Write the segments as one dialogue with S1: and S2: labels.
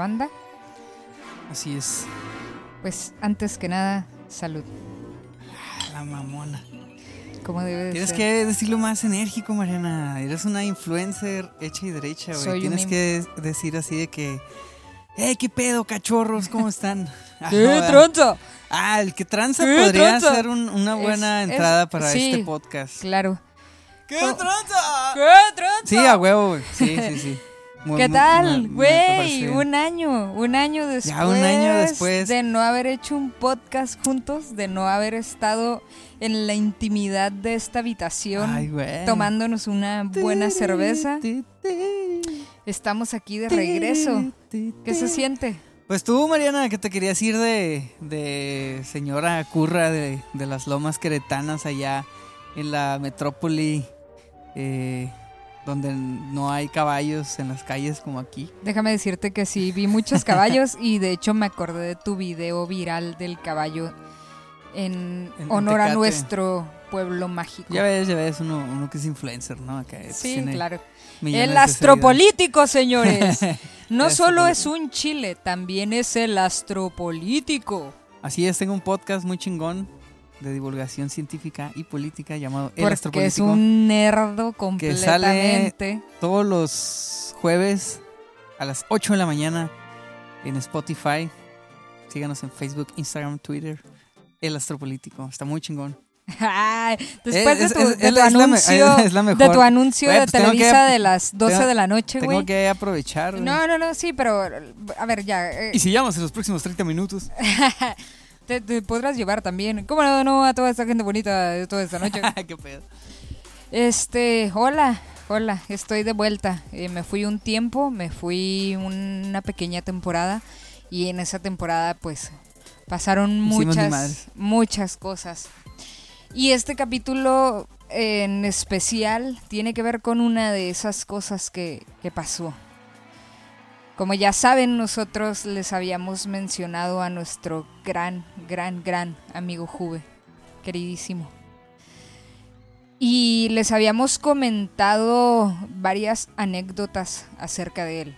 S1: Ahí está.
S2: ¿La banda?
S1: Así es.
S2: Pues antes que nada, salud.
S1: La mamona.
S2: ¿Cómo debe de
S1: Tienes
S2: ser?
S1: que decirlo más enérgico, Mariana. Eres una influencer hecha y derecha, güey. Tienes que decir así de que. ¡Eh, qué pedo, cachorros! ¿Cómo están? Ah,
S2: ¡Qué
S1: ¿verdad?
S2: tronzo!
S1: Ah, el que tranza
S2: ¡Qué
S1: podría ser un- una buena
S2: Es- es-
S1: entrada para
S2: sí.
S1: este podcast.
S2: Claro.
S1: ¡Qué
S2: Oh.
S1: tranza!
S2: ¡Qué tronzo!
S1: Sí, a huevo, güey. Sí, sí, sí. Muy-
S2: ¿Qué
S1: muy-
S2: tal, güey? Un año, un año después.
S1: Ya un año después.
S2: De no haber hecho un podcast juntos, de no haber estado en la intimidad de esta habitación,
S1: Ay,
S2: tomándonos una buena cerveza. Estamos aquí de regreso. ¿Qué se siente?
S1: Pues tú, Mariana, ¿qué te querías ir de, de señora curra de, de las lomas queretanas allá en la metrópoli, eh, donde no hay caballos en las calles como aquí?
S2: Déjame decirte que sí, vi muchos caballos y de hecho me acordé de tu video viral del caballo en,
S1: En- en
S2: honor a nuestro pueblo mágico.
S1: Ya ves, ya ves, uno, uno que es influencer, ¿no?
S2: Sí, claro. El astropolítico, señores. No solo es un chile, también es el astropolítico.
S1: Así es, tengo un podcast muy chingón de divulgación científica y política llamado El
S2: Porque es un nerdo
S1: Que sale-
S2: completamente.
S1: todos los jueves a las 8 de la mañana en Spotify. Síganos en Facebook, Instagram, Twitter. El Astropolítico. Está muy chingón.
S2: Ay, Después
S1: Es-
S2: de tu,
S1: es-
S2: de
S1: la-
S2: anuncio,
S1: la
S2: de tu anuncio de
S1: tengo que-
S2: Televisa de las 12
S1: tengo-
S2: de la noche,
S1: Tengo
S2: güey.
S1: que aprovechar.
S2: No, no, no, sí, pero a ver, ya. eh,
S1: Y si llamas en los próximos 30 minutos.
S2: te, te podrás llevar también. ¿Cómo no, no a toda esta gente bonita de toda esta noche?
S1: ¿Qué pedo?
S2: Este, hola, hola, estoy de vuelta. Eh, me fui un tiempo, me fui una pequeña temporada y en esa temporada pues pasaron
S1: Hicimos
S2: muchas, muchas cosas. Y este capítulo en especial tiene que ver con una de esas cosas que, que pasó. Como ya saben, nosotros les habíamos mencionado a nuestro gran, gran, gran amigo Juve, queridísimo. Y les habíamos comentado varias anécdotas acerca de él.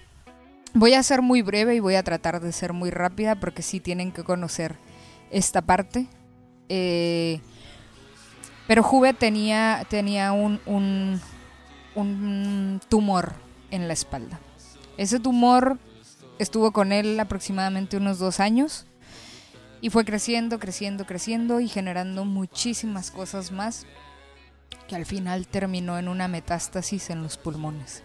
S2: Voy a ser muy breve y voy a tratar de ser muy rápida porque sí tienen que conocer esta parte. Eh, pero Juve tenía, tenía un, un, un tumor en la espalda. Ese tumor estuvo con él aproximadamente unos dos años y fue creciendo, creciendo, creciendo y generando muchísimas cosas más que al final terminó en una metástasis en los pulmones.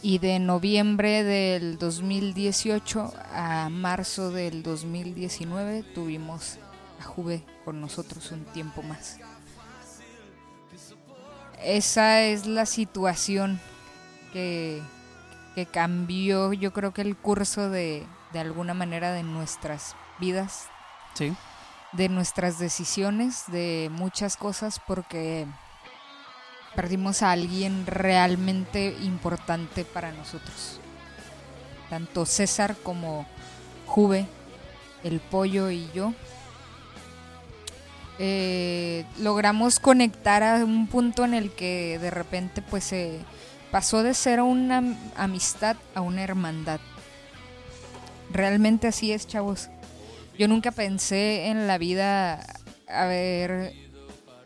S2: Y de noviembre del 2018 a marzo del 2019 tuvimos a Juve con nosotros un tiempo más. Esa es la situación que, que cambió yo creo que el curso de, de alguna manera de nuestras vidas
S1: Sí.
S2: de nuestras decisiones, de muchas cosas, porque perdimos a alguien realmente importante para nosotros. Tanto César como Juve, el pollo y yo. eh, logramos conectar a un punto en el que de repente pues se pasó de ser una am- amistad a una hermandad. Realmente así es, chavos. Yo nunca pensé en la vida haber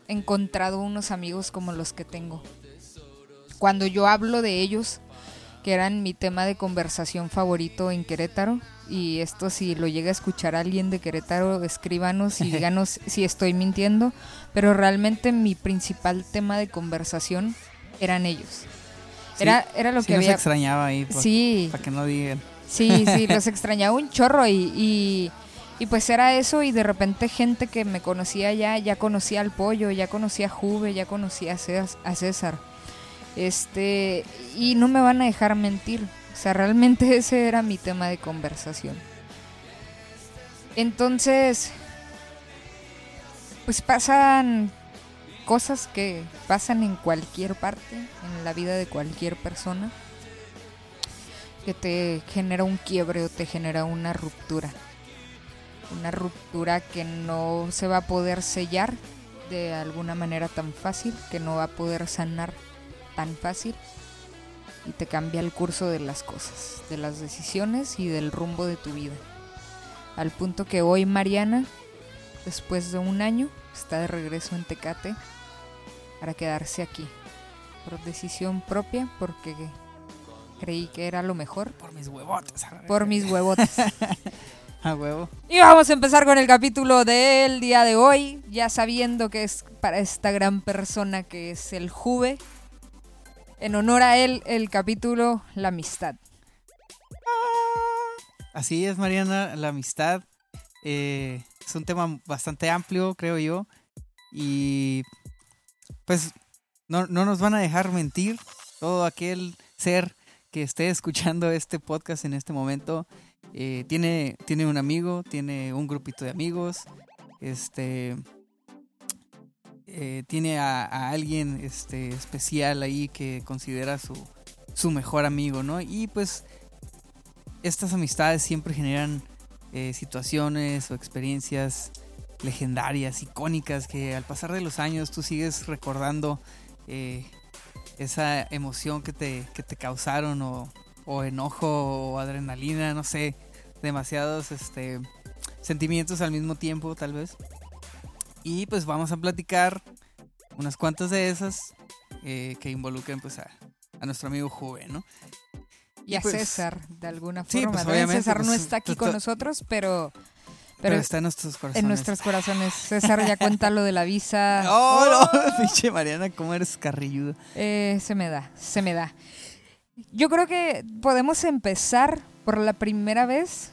S2: encontrado unos amigos como los que tengo. Cuando yo hablo de ellos, que eran mi tema de conversación favorito en Querétaro, y esto si lo llega a escuchar alguien de Querétaro, escríbanos y díganos si estoy mintiendo, pero realmente mi principal tema de conversación eran ellos. Era, era lo
S1: sí
S2: que
S1: nos
S2: había...
S1: extrañaba ahí. Para
S2: Sí,
S1: que no digan.
S2: Sí, sí, los extrañaba un chorro y, y, y pues era eso y de repente gente que me conocía ya, ya conocía al pollo, ya conocía a Juve, ya conocía a César. Este, y no me van a dejar mentir. O sea, realmente ese era mi tema de conversación. Entonces, pues pasan cosas que pasan en cualquier parte, en la vida de cualquier persona que te genera un quiebre o te genera una ruptura. Una ruptura que no se va a poder sellar de alguna manera tan fácil, que no va a poder sanar tan fácil. y te cambia el curso de las cosas, de las decisiones y del rumbo de tu vida. Al punto que hoy Mariana, después de un año, está de regreso en Tecate para quedarse aquí. Por decisión propia, porque creí que era lo mejor.
S1: Por mis huevotes.
S2: Por mis huevotes.
S1: A huevo.
S2: Y vamos a empezar con el capítulo del día de hoy, ya sabiendo que es para esta gran persona que es el Juve. En honor a él, el capítulo La amistad.
S1: Así es, Mariana, la amistad. eh, es un tema bastante amplio, creo yo. Y pues no, no nos van a dejar mentir. Todo aquel ser que esté escuchando este podcast en este momento eh, tiene, tiene un amigo, tiene un grupito de amigos, este eh, tiene a, a alguien este, especial ahí que considera su, su mejor amigo, ¿no? Y pues estas amistades siempre generan eh, situaciones o experiencias legendarias, icónicas, que al pasar de los años tú sigues recordando eh, esa emoción que te, que te causaron o, o enojo o adrenalina, no sé, demasiados este, sentimientos al mismo tiempo tal vez. Y pues vamos a platicar unas cuantas de esas eh, que involucren pues a, a nuestro amigo Juve, ¿no?
S2: Y a
S1: pues-
S2: César, de alguna
S1: Sí,
S2: forma.
S1: pues, obviamente,
S2: César no
S1: pues,
S2: está aquí con nosotros, pero,
S1: Pero,
S2: pero
S1: está en nuestros corazones.
S2: en nuestros corazones. César ya cuenta lo de la visa.
S1: ¡Oh, no! Pinche Mariana, ¿cómo eres carrilludo?
S2: Eh, se me da, se me da. Yo creo que podemos empezar por la primera vez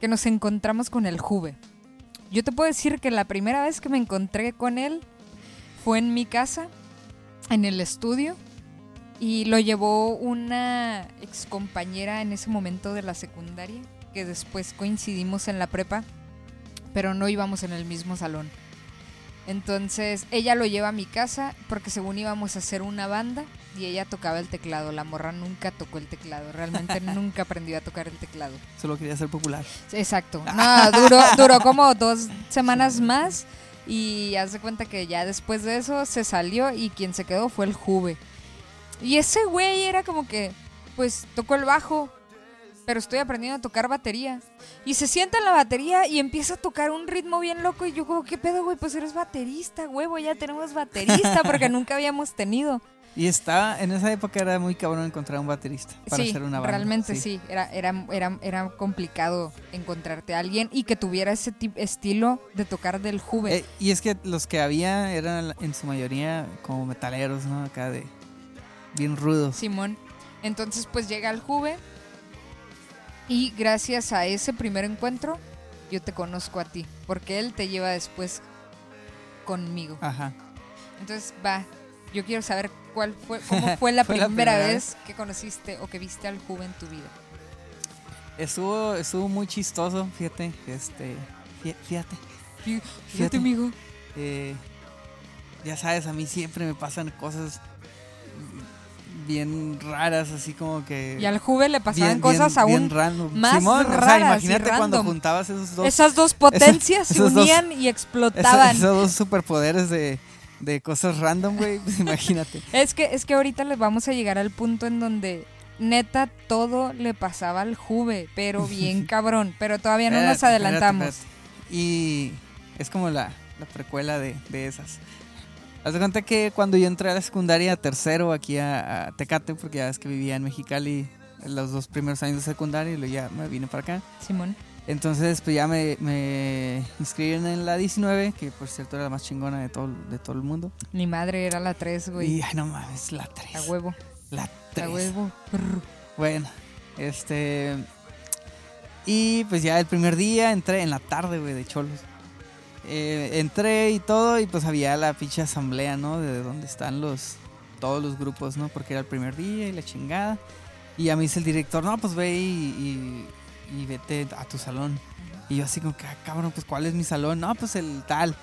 S2: que nos encontramos con el Juve. Yo te puedo decir que la primera vez que me encontré con él fue en mi casa, en el estudio, y lo llevó una excompañera en ese momento de la secundaria, que después coincidimos en la prepa, pero no íbamos en el mismo salón. Entonces ella lo lleva a mi casa porque según íbamos a hacer una banda y ella tocaba el teclado. La morra nunca tocó el teclado, realmente nunca aprendió a tocar el teclado.
S1: Solo quería ser popular.
S2: Exacto. No, duró, duró como dos semanas más y haz de cuenta que ya después de eso se salió y quien se quedó fue el Juve. Y ese güey era como que, pues tocó el bajo, pero estoy aprendiendo a tocar batería. Y se sienta en la batería y empieza a tocar un ritmo bien loco y yo como, ¿qué pedo, güey? Pues eres baterista, huevo, ya tenemos baterista porque nunca habíamos tenido.
S1: Y estaba, en esa época era muy cabrón encontrar un baterista para
S2: sí,
S1: hacer una banda.
S2: realmente sí. Era, era, era, era complicado encontrarte a alguien y que tuviera ese estilo de tocar del Juve.
S1: Eh, y es que los que había eran en su mayoría como metaleros, ¿no? Acá de bien rudos.
S2: Simón. Entonces, pues llega el Juve. Y gracias a ese primer encuentro, yo te conozco a ti. Porque él te lleva después conmigo.
S1: Ajá.
S2: Entonces, va. Yo quiero saber cuál fue, cómo fue la
S1: Fue la
S2: primera vez que conociste o que viste al Juve en tu vida.
S1: Estuvo, estuvo muy chistoso, fíjate. Este, fí- fíjate.
S2: Fíjate,
S1: Fíjate.
S2: amigo.
S1: eh, ya sabes, a mí siempre me pasan cosas bien raras, así como que...
S2: Y al Juve le pasaban
S1: bien-
S2: cosas
S1: bien-
S2: aún
S1: bien random.
S2: más
S1: Simón, o sea,
S2: raras y
S1: imagínate cuando juntabas esos dos...
S2: Esas dos potencias se
S1: dos-
S2: unían y explotaban.
S1: esos dos superpoderes de, de cosas random, güey. Pues imagínate.
S2: Es que, es que ahorita les vamos a llegar al punto en donde neta todo le pasaba al Juve, pero bien cabrón. Pero todavía no nos adelantamos.
S1: espérate, espérate. Y es como la, la precuela de, de esas. Haz de cuenta que cuando yo entré a la secundaria, tercero, aquí a, a Tecate, porque ya es que vivía en Mexicali los dos primeros años de secundaria y luego ya me vine para acá.
S2: Simón.
S1: Entonces, pues ya me, me inscribieron en la 19, que por cierto era la más chingona de todo, de todo el mundo.
S2: Mi madre era la 3, güey.
S1: Y, ay, no mames, la 3.
S2: A huevo.
S1: La
S2: A
S1: 3.
S2: huevo.
S1: Bueno, este. Y pues ya el primer día entré en la tarde, güey, de cholos. Eh, entré y todo, y pues había la pinche asamblea, ¿no? De donde están los. Todos los grupos, ¿no? Porque era el primer día y la chingada. Y a mí dice el director, no, pues ve y, vete a tu salón. Y yo así como que, "Ah, cabrón, pues ¿cuál es mi salón? No, pues el tal.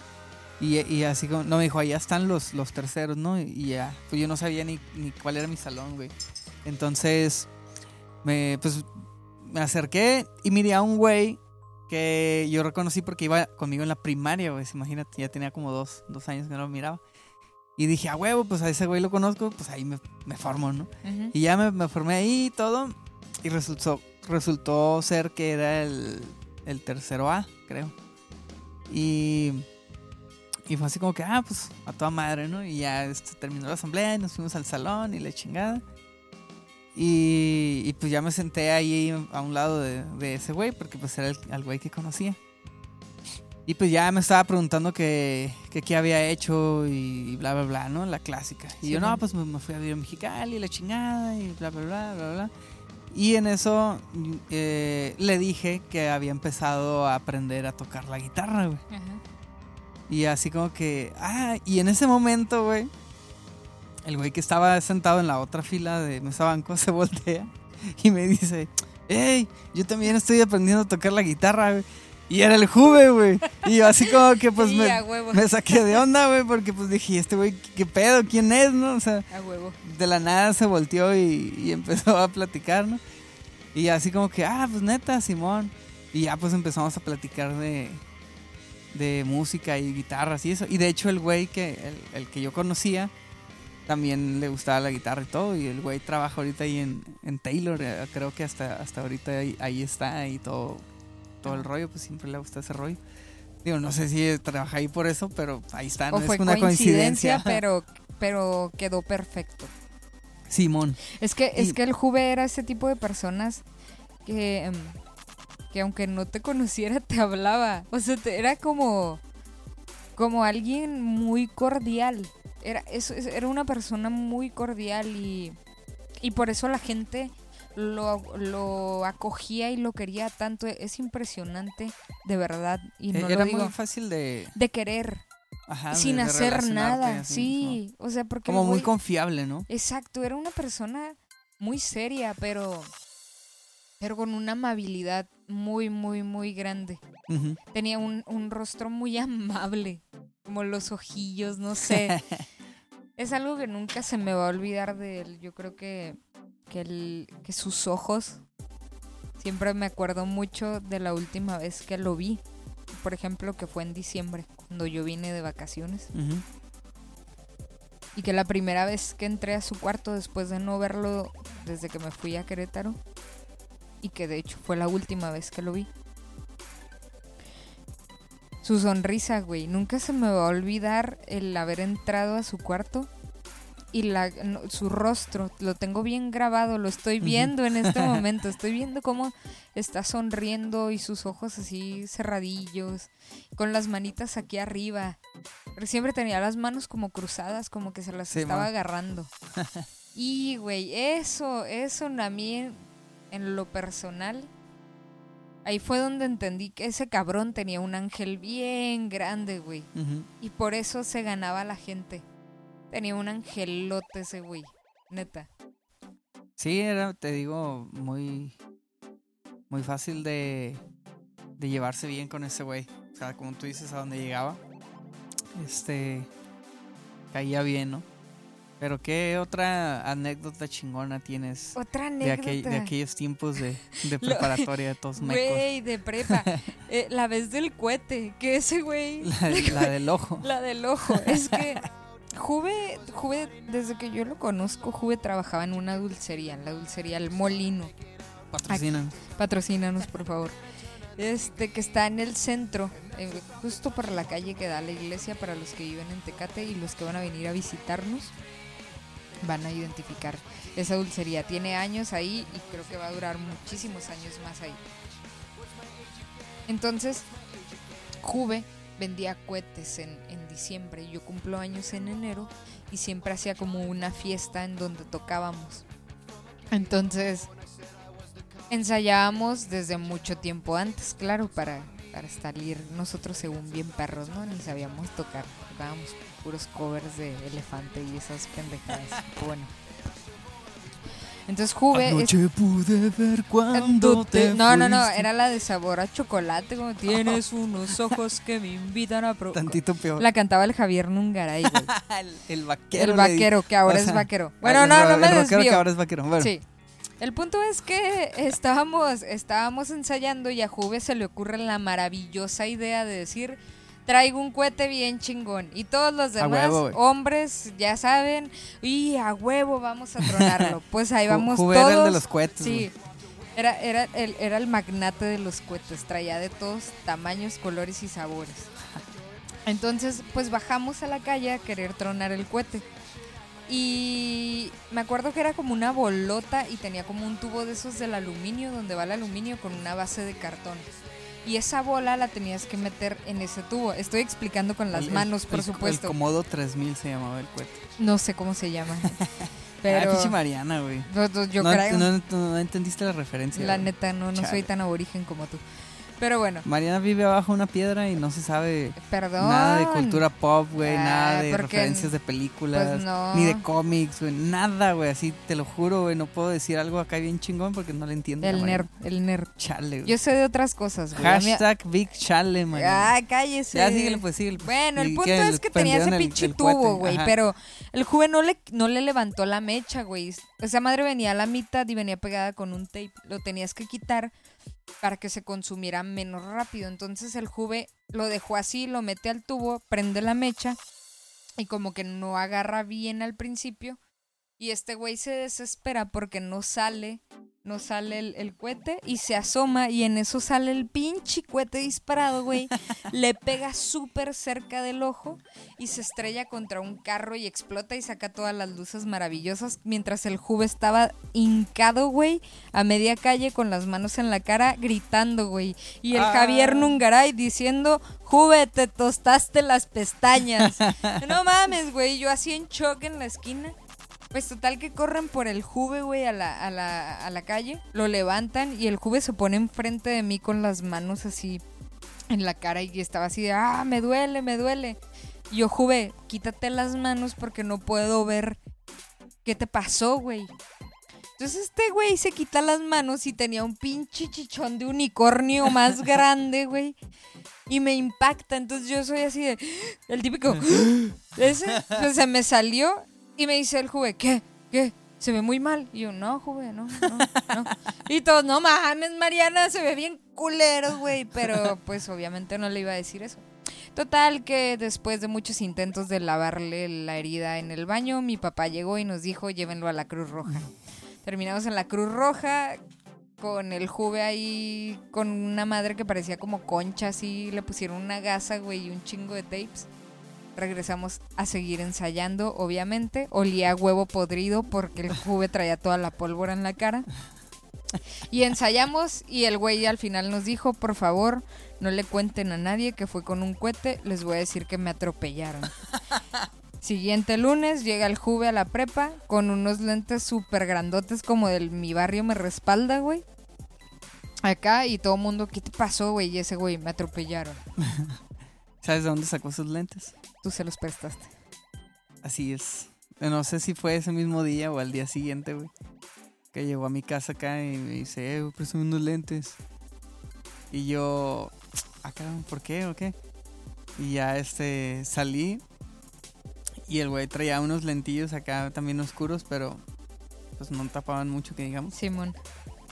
S1: Y, y así como, no, me dijo, allá están los, los terceros, ¿no? Y ya, pues yo no sabía ni, ni cuál era mi salón, güey. Entonces, me, pues, me acerqué y miré a un güey que yo reconocí porque iba conmigo en la primaria, güey. Imagínate, ya tenía como dos, dos años que no lo miraba. Y dije, a huevo, pues a ese güey lo conozco, pues ahí me, me formo, ¿no?
S2: Ujú.
S1: Y ya me, me formé ahí y todo. Y resultó, resultó ser que era el, el tercero A, creo. Y, y fue así como que, ah, pues a toda madre, ¿no? Y ya este, terminó la asamblea y nos fuimos al salón y la chingada. Y, y pues ya me senté ahí a un lado de, de ese güey, porque pues era el, güey que conocía. Y pues ya me estaba preguntando que, que qué había hecho y, bla, bla, bla, ¿no? La clásica. Y
S2: Sí,
S1: yo, no, pues me, me fui a vivir a Mexicali y la chingada y bla, bla, bla, bla, bla. Y en eso eh, le dije que había empezado a aprender a tocar la guitarra, güey.
S2: Ajá.
S1: Y así como que, ah, y en ese momento, güey, el güey que estaba sentado en la otra fila de mesa banco se voltea y me dice, hey, yo también estoy aprendiendo a tocar la guitarra, güey. Y era el Juve, güey. Y yo así como que pues
S2: Sí,
S1: me, saqué de onda, güey, porque pues dije, este güey, ¿qué pedo? ¿Quién es, no? O sea,
S2: A huevo.
S1: de la nada se volteó y, y empezó a platicar, ¿no? Y así como que, ah, pues neta, Simón. Y ya pues empezamos a platicar de, de música y guitarras y eso. Y de hecho el güey que, el, el que yo conocía, también le gustaba la guitarra y todo. Y el güey trabaja ahorita ahí en, en Taylor. eh, Creo que hasta, hasta ahorita ahí, ahí está y todo, todo el rollo, pues siempre le gusta ese rollo. Digo, no sé si trabaja ahí por eso, pero ahí está.
S2: O
S1: no
S2: fue
S1: es una
S2: coincidencia,
S1: coincidencia.
S2: pero, pero quedó perfecto.
S1: Simón.
S2: Es que,
S1: Y-
S2: es que el Juve era ese tipo de personas que, em, que aunque no te conociera, te hablaba. O sea, te- era como, como alguien muy cordial. Era, es- era una persona muy cordial y, y por eso la gente lo, lo acogía y lo quería tanto. Es impresionante, de verdad. Y no
S1: Eh, era
S2: lo digo.
S1: muy fácil de,
S2: De querer,
S1: ajá,
S2: sin
S1: de
S2: hacer nada.
S1: así,
S2: sí, o sea, porque...
S1: Como muy confiable, ¿no?
S2: Exacto, era una persona muy seria, pero pero con una amabilidad muy, muy, muy grande. Tenía un, un rostro muy amable, como los ojillos, no sé. es algo que nunca se me va a olvidar de él. Yo creo que, que, el- que sus ojos, siempre me acuerdo mucho de la última vez que lo vi. Por ejemplo, que fue en diciembre, cuando yo vine de vacaciones. Y que la primera vez que entré a su cuarto después de no verlo desde que me fui a Querétaro. Y que de hecho fue la última vez que lo vi. Su sonrisa, güey. Nunca se me va a olvidar el haber entrado a su cuarto. Y la, no, su rostro, lo tengo bien grabado, lo estoy viendo en este momento. Estoy viendo cómo está sonriendo y sus ojos así cerradillos, con las manitas aquí arriba. Pero siempre tenía las manos como cruzadas, como que se las
S1: Sí,
S2: estaba agarrando. y, güey, eso, eso a mí en lo personal. Ahí fue donde entendí que ese cabrón tenía un ángel bien grande, güey. Y por eso se ganaba la gente. Tenía un angelote ese güey. Neta.
S1: Sí, era, te digo, muy, muy fácil de, de llevarse bien con ese güey. O sea, como tú dices, a donde llegaba, este, caía bien, ¿no? Pero ¿qué otra anécdota chingona tienes
S2: Otra
S1: de,
S2: anécdota.
S1: aquel- de aquellos tiempos de, de preparatoria de todos mecos?
S2: Güey, de prepa. Eh, la vez del cohete. Que ese güey.
S1: La, la del ojo.
S2: La del ojo. Es que Juve, Juve, desde que yo lo conozco, Juve trabajaba en una dulcería, en la dulcería El Molino.
S1: Patrocinan.
S2: Patrocínanos, por favor. Este, que está en el centro, eh, justo por la calle que da a la iglesia para los que viven en Tecate y los que van a venir a visitarnos. Van a identificar esa dulcería. Tiene años ahí y creo que va a durar muchísimos años más ahí. Entonces, Juve vendía cohetes en, en diciembre. Yo cumplo años en enero y siempre hacía como una fiesta en donde tocábamos. Entonces, ensayábamos desde mucho tiempo antes, claro, para, para salir nosotros según bien perros, ¿no? Ni sabíamos tocar. Tocábamos puros covers de elefante y esas pendejadas. Bueno. Entonces Juve es-
S1: Anoche pude ver cuando te
S2: No, no, no, era la de sabor a chocolate, como tienes unos ojos que me invitan a probar.
S1: Tantito peor.
S2: La cantaba el Javier Nungaray, güey.
S1: el, el vaquero.
S2: El vaquero, que ahora
S1: o
S2: es vaquero. Bueno,
S1: el
S2: no, no me
S1: el rockero que
S2: desvío.
S1: ahora es vaquero. Bueno,
S2: Sí. El punto es que estábamos, estábamos ensayando y a Juve se le ocurre la maravillosa idea de decir, traigo un cohete bien chingón. Y todos los demás
S1: huevo,
S2: hombres ya saben, y a huevo vamos a tronarlo. Pues ahí vamos
S1: Juve era
S2: todos.
S1: el de los cohetes.
S2: Sí. Era, era, el, era el magnate de los cohetes, traía de todos tamaños, colores y sabores. Entonces, pues bajamos a la calle a querer tronar el cohete. Y me acuerdo que era como una bolota y tenía como un tubo de esos del aluminio, donde va el aluminio con una base de cartón. Y esa bola la tenías que meter en ese tubo. Estoy explicando con las
S1: El-
S2: manos, por
S1: el-
S2: supuesto.
S1: El Comodo 3000 se llamaba el cohete.
S2: No sé cómo se llama.
S1: Ah,
S2: Pero
S1: pinche Mariana, güey.
S2: no, no,
S1: no, entendiste la referencia.
S2: La
S1: güey.
S2: neta, no, no soy tan aborigen como tú. Pero bueno,
S1: Mariana vive abajo una piedra y no se sabe
S2: perdón.
S1: nada de cultura pop, güey,
S2: Ah,
S1: nada de referencias de películas,
S2: Pues no.
S1: ni de cómics, güey, nada, güey, así te lo juro, güey, no puedo decir algo acá bien chingón porque no le entiendo.
S2: El nerd, el nerd.
S1: Chale, güey.
S2: Yo sé de otras cosas, güey. Mí-
S1: Hashtag Big Chale, Mariana.
S2: Ah, cállese.
S1: ya síguele, pues síguele. pues.
S2: Bueno, el
S1: ¿Y
S2: punto es que tenía ese
S1: prendieron el-
S2: pinche
S1: el
S2: tubo, güey, pero el joven no le, no le levantó la mecha, güey. Esa madre venía a la mitad y venía pegada con un tape. Lo tenías que quitar para que se consumiera menos rápido. Entonces el juve lo dejó así, lo mete al tubo, prende la mecha y como que no agarra bien al principio. Y este güey se desespera porque no sale, no sale el, el cohete y se asoma y en eso sale el pinche cohete disparado, güey. Le pega súper cerca del ojo y se estrella contra un carro y explota y saca todas las luces maravillosas mientras el Juve estaba hincado, güey, a media calle con las manos en la cara gritando, güey. Y el
S1: Ah.
S2: Javier Nungaray diciendo, Juve, te tostaste las pestañas. no mames, güey, yo así en shock en la esquina. Pues total que corren por el Juve, güey, a la, a, la, a la calle, lo levantan y el Juve se pone enfrente de mí con las manos así en la cara y estaba así de, ah, me duele, me duele. Y yo, Juve, quítate las manos porque no puedo ver qué te pasó, güey. Entonces este güey se quita las manos y tenía un pinche chichón de unicornio más grande, güey. Y me impacta, entonces yo soy así de, el típico, ese, pues, se me salió y me dice el Juve, ¿qué? ¿Qué? Se ve muy mal. Y yo, no, Juve, no, no, no. Y todos, no mames, Mariana, se ve bien culero, güey. Pero pues obviamente no le iba a decir eso. Total que después de muchos intentos de lavarle la herida en el baño, mi papá llegó y nos dijo, llévenlo a la Cruz Roja. Terminamos en la Cruz Roja con el Juve ahí, con una madre que parecía como concha, así le pusieron una gasa, güey, y un chingo de tapes. Regresamos a seguir ensayando, obviamente. Olía huevo podrido porque el Juve traía toda la pólvora en la cara. Y ensayamos y el güey al final nos dijo, por favor, no le cuenten a nadie que fue con un cohete, les voy a decir que me atropellaron. Siguiente lunes llega el Juve a la prepa con unos lentes súper grandotes como del mi barrio me respalda, güey. Acá y todo el mundo, ¿qué te pasó, güey? Y ese güey, me atropellaron.
S1: ¿Sabes de dónde sacó sus lentes?
S2: Tú se los prestaste.
S1: Así es. No sé si fue ese mismo día o al día siguiente, güey. Que llegó a mi casa acá y me dice, eh, préstame unos lentes. Y yo, ah, cabrón, ¿por qué o qué? Y ya este, salí. Y el güey traía unos lentillos acá también oscuros, pero pues no tapaban mucho, que digamos.
S2: Simón.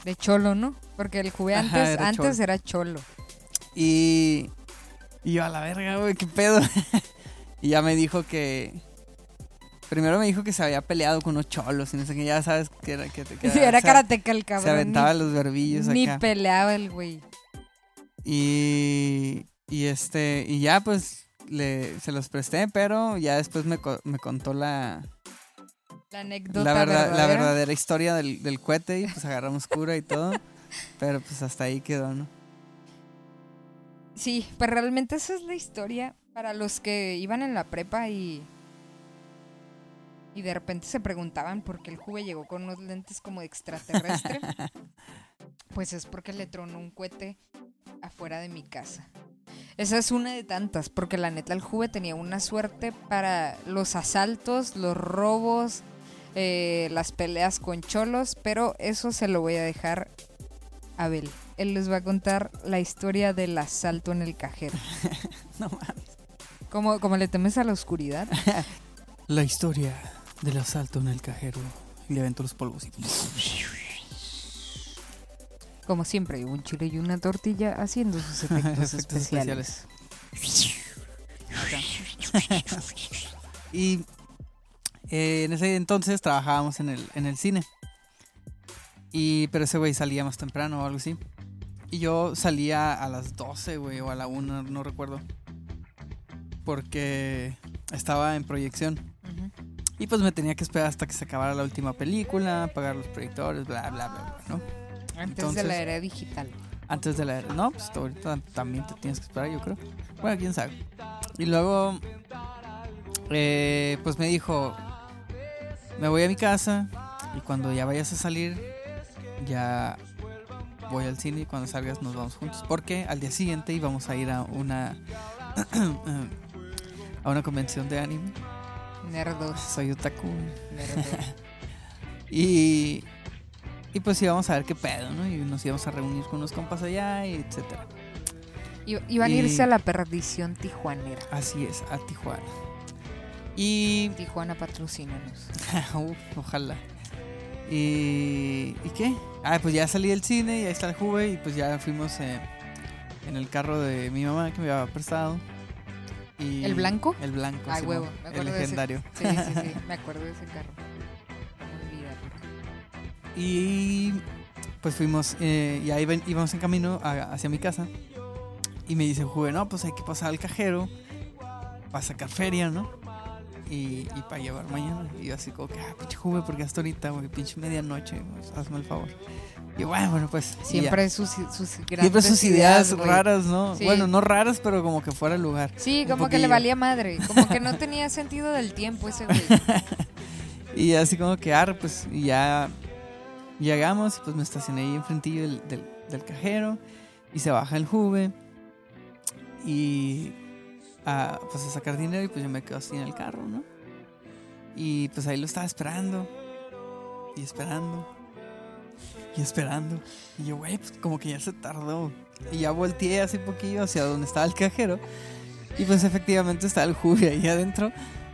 S2: De cholo, ¿no? Porque el
S1: Ajá,
S2: antes,
S1: era
S2: antes
S1: cholo.
S2: era cholo.
S1: Y, y yo a la verga, güey, qué pedo. y ya me dijo que. Primero me dijo que se había peleado con unos cholos y no sé qué, ya sabes que era. Que, que
S2: Sí, era karateca el cabrón.
S1: Se aventaba
S2: ni,
S1: los verbillos
S2: ni
S1: acá.
S2: peleaba el güey.
S1: Y, y este, y ya pues le, se los presté, pero ya después me, me contó la,
S2: La anécdota
S1: la, verdad- la
S2: verdadera.
S1: verdadera historia del, del cohete y pues agarramos cura y todo. pero pues hasta ahí quedó, ¿no?
S2: Sí, pues realmente esa es la historia para los que iban en la prepa y y de repente se preguntaban por qué el Juve llegó con unos lentes como de extraterrestre. pues es porque le tronó un cohete afuera de mi casa. Esa es una de tantas, porque la neta el Juve tenía una suerte para los asaltos, los robos, eh, las peleas con cholos, pero eso se lo voy a dejar a Abel. Él les va a contar la historia del asalto en el cajero.
S1: No mames.
S2: ¿Cómo, cómo le temes a la oscuridad?
S1: La historia del asalto en el cajero. Y le aventó los polvos y...
S2: Como siempre, un chile y una tortilla haciendo sus efectos,
S1: Efectos
S2: especiales.
S1: y eh, en ese entonces trabajábamos en el, en el cine. Y, pero ese güey salía más temprano o algo así. Y yo salía a las 12, güey, o a la 1, no recuerdo. Porque estaba en proyección. Y pues me tenía que esperar hasta que se acabara la última película, pagar los proyectores, bla, bla, bla, bla, ¿no?
S2: Antes
S1: Entonces-
S2: de la era digital.
S1: Antes de la... No, pues ahorita también te tienes que esperar, yo creo. Bueno, quién sabe. Y luego, eh, pues me dijo, me voy a mi casa y cuando ya vayas a salir, ya voy al cine y cuando salgas nos vamos juntos. Porque al día siguiente íbamos a ir a una... a una convención de anime.
S2: Nerdos.
S1: Soy otaku.
S2: nerdos.
S1: Y, y pues íbamos a ver qué pedo, ¿no? Y nos íbamos a reunir con unos compas allá, y etcétera.
S2: I- Iban a irse a la perdición tijuanera.
S1: Así es, a Tijuana. Y.
S2: Tijuana patrocínanos.
S1: Uf, ojalá. Y. ¿Y qué? Ah, pues ya salí del cine y ahí está el juve y pues ya fuimos eh, en el carro de mi mamá que me había prestado. Y
S2: ¿El blanco?
S1: El blanco,
S2: huevo, me
S1: el
S2: acuerdo de ese.
S1: legendario.
S2: Sí, sí, sí. Me acuerdo de ese carro.
S1: Y pues fuimos, eh, y ahí ven- íbamos en camino a- hacia mi casa. Y me dice, Juve, no, pues hay que pasar al cajero para sacar feria, ¿no? Y, y para llevar mañana. Y yo así como que, ah, pinche Juve, porque hasta ahorita, güey, pinche medianoche, pues, hazme el favor. Y bueno, bueno, pues.
S2: Siempre sus, sus
S1: Siempre
S2: grandes
S1: sus ideas raras, ¿no?
S2: Sí.
S1: Bueno, no raras, pero como que fuera el lugar.
S2: Sí, como que le valía madre. Como que no tenía sentido del tiempo ese güey.
S1: Y así como que, ah, pues y ya llegamos y pues me estacioné ahí enfrentillo del, del, del cajero y se baja el Juve y a, pues a sacar dinero y pues yo me quedo así en el carro, ¿no? Y pues ahí lo estaba esperando y esperando y esperando. Y yo, güey, pues como que ya se tardó. Y ya volteé hace poquillo hacia donde estaba el cajero y pues efectivamente estaba el Juve ahí adentro.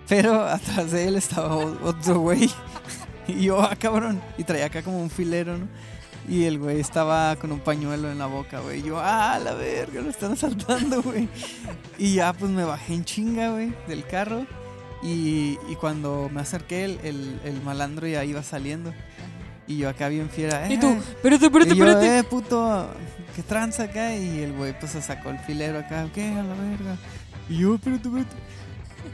S1: Pero atrás de él estaba otro güey. Y yo, ah, cabrón. Y traía acá como un filero, ¿no? Y el güey estaba con un pañuelo en la boca, güey. Yo, ah, la verga, lo están asaltando, güey. Y ya, pues me bajé en chinga, güey, del carro. Y, y cuando me acerqué, el, el malandro ya iba saliendo. Y yo acá bien fiera.
S2: Y
S1: "Eh".
S2: tú, espérate, espérate,
S1: Y yo,
S2: espérate.
S1: eh, puto, ¿qué tranza acá? Y el güey, pues se sacó el filero acá, ¿qué? A la verga. Y yo, espérate, espérate.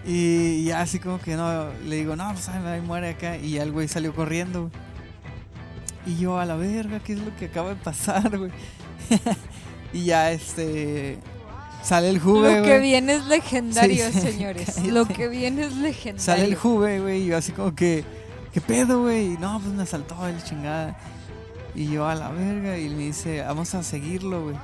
S1: Y ya así como que no, le digo, no, pues ay, ahí muere acá. Y ya el güey salió corriendo. Y yo, a la verga, ¿qué es lo que acaba de pasar, güey? y ya, este. Sale el juve,
S2: Lo que viene es legendario,
S1: sí,
S2: señores.
S1: cállate.
S2: Lo que viene es legendario.
S1: Sale el juve, güey. Y yo así como que, ¿qué pedo, güey? No, pues me asaltó el chingada. Y yo a la verga. Y me dice, vamos a seguirlo, güey.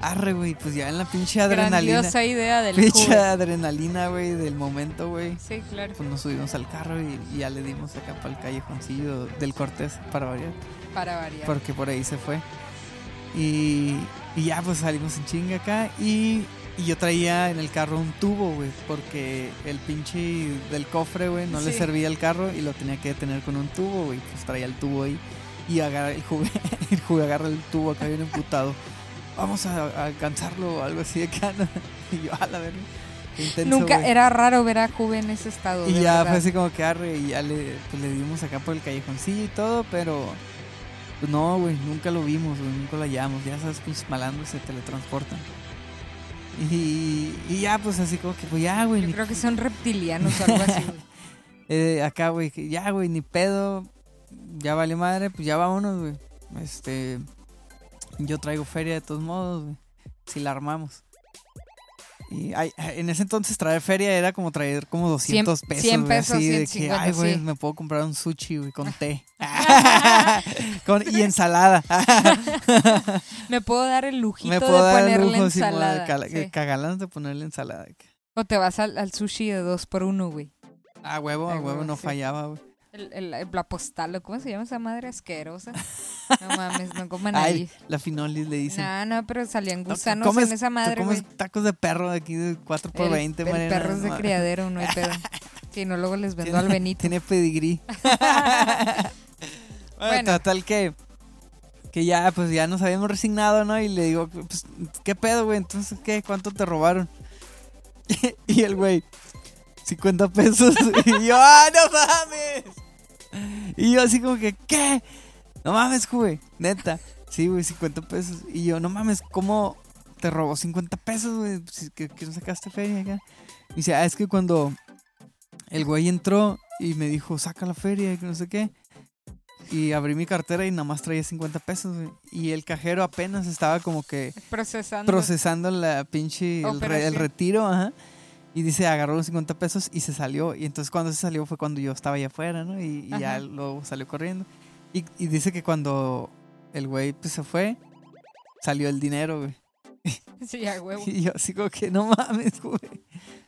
S1: Arre, güey. Pues ya en la pinche adrenalina.
S2: Grandiosa idea del
S1: Pinche adrenalina, güey, del momento, güey.
S2: Sí, claro.
S1: Pues nos subimos al carro y, y ya le dimos acá para el callejoncillo del Cortés, para variar.
S2: Para variar.
S1: Porque por ahí se fue. Y, y ya pues salimos en chinga acá. Y, y yo traía en el carro un tubo, güey. Porque el pinche del cofre, güey, no le servía el carro y lo tenía que detener con un tubo, güey. Pues traía el tubo ahí. Y agarra el juve, el juve agarra el tubo acá bien emputado. Vamos a, a alcanzarlo o algo así de. ¿no? Y yo, a la verga. intenso,
S2: Nunca era raro ver a Juve en ese estado.
S1: Y ya
S2: verdad.
S1: fue así como que arre y ya le, pues, le dimos acá por el callejoncillo y todo, pero pues no, güey, nunca lo vimos, güey, nunca lo hallamos. Ya sabes, pues malandros se teletransportan. Y, y ya, pues así como que, pues ya, güey,
S2: Yo
S1: ni-
S2: creo que son reptilianos o algo así. güey.
S1: eh, acá, güey, ya, güey, ni pedo, ya vale madre, pues ya vámonos, güey. Este, yo traigo feria de todos modos, güey, si la armamos. Y ay, en ese entonces traer feria era como traer como 200
S2: Cien-
S1: pesos,
S2: cien
S1: güey,
S2: pesos,
S1: así de que,
S2: 150,
S1: ay, güey,
S2: sí.
S1: me puedo comprar un sushi, güey, con té. con, y ensalada.
S2: Me puedo dar el lujito
S1: me
S2: de
S1: puedo dar el
S2: ponerle
S1: lujo, sí,
S2: ensalada.
S1: de cala-
S2: sí.
S1: cagalán de ponerle ensalada.
S2: O te vas al, al sushi de dos por uno, güey.
S1: Ah, huevo, a
S2: Ah,
S1: huevo,
S2: huevo,
S1: no
S2: sí.
S1: fallaba, güey.
S2: El, el, el- la postal, ¿o ¿cómo se llama esa madre asquerosa? No mames, no coman ahí.
S1: la finolis le dicen.
S2: No, no, pero salían
S1: No,
S2: gusanos en esa madre, güey.
S1: tacos de perro de aquí de 4 por
S2: El,
S1: 20
S2: el
S1: Mariana,
S2: perro es de criadero, no hay pedo. Si no, luego les vendo
S1: Tiene-
S2: al Benito.
S1: Tiene pedigrí. bueno,
S2: Bueno.
S1: total que que ya pues ya nos habíamos resignado, ¿no? Y le digo, pues, ¿qué pedo, güey? Entonces, ¿qué? ¿Cuánto te robaron? y el güey, 50 pesos. Y yo, ¡ah, no mames! Y yo así como que, ¿qué? No mames, güey, neta. Sí, güey, 50 pesos. Y yo, no mames, ¿cómo te robó 50 pesos, güey? ¿Que, que no sacaste feria acá? Y dice, ah, es que cuando el güey entró y me dijo, saca la feria y que no sé qué. Y abrí mi cartera y nada más traía 50 pesos, güey. Y el cajero apenas estaba como que
S2: Procesando.
S1: procesando la pinche el, re- el retiro, ajá. Y dice, agarró los 50 pesos y se salió. Y entonces cuando se salió fue cuando yo estaba allá afuera, ¿no? Y, y ya luego salió corriendo. Y, y dice que cuando el güey pues, se fue, salió el dinero, güey.
S2: Sí, a huevo.
S1: Y yo así como que, no mames, güey.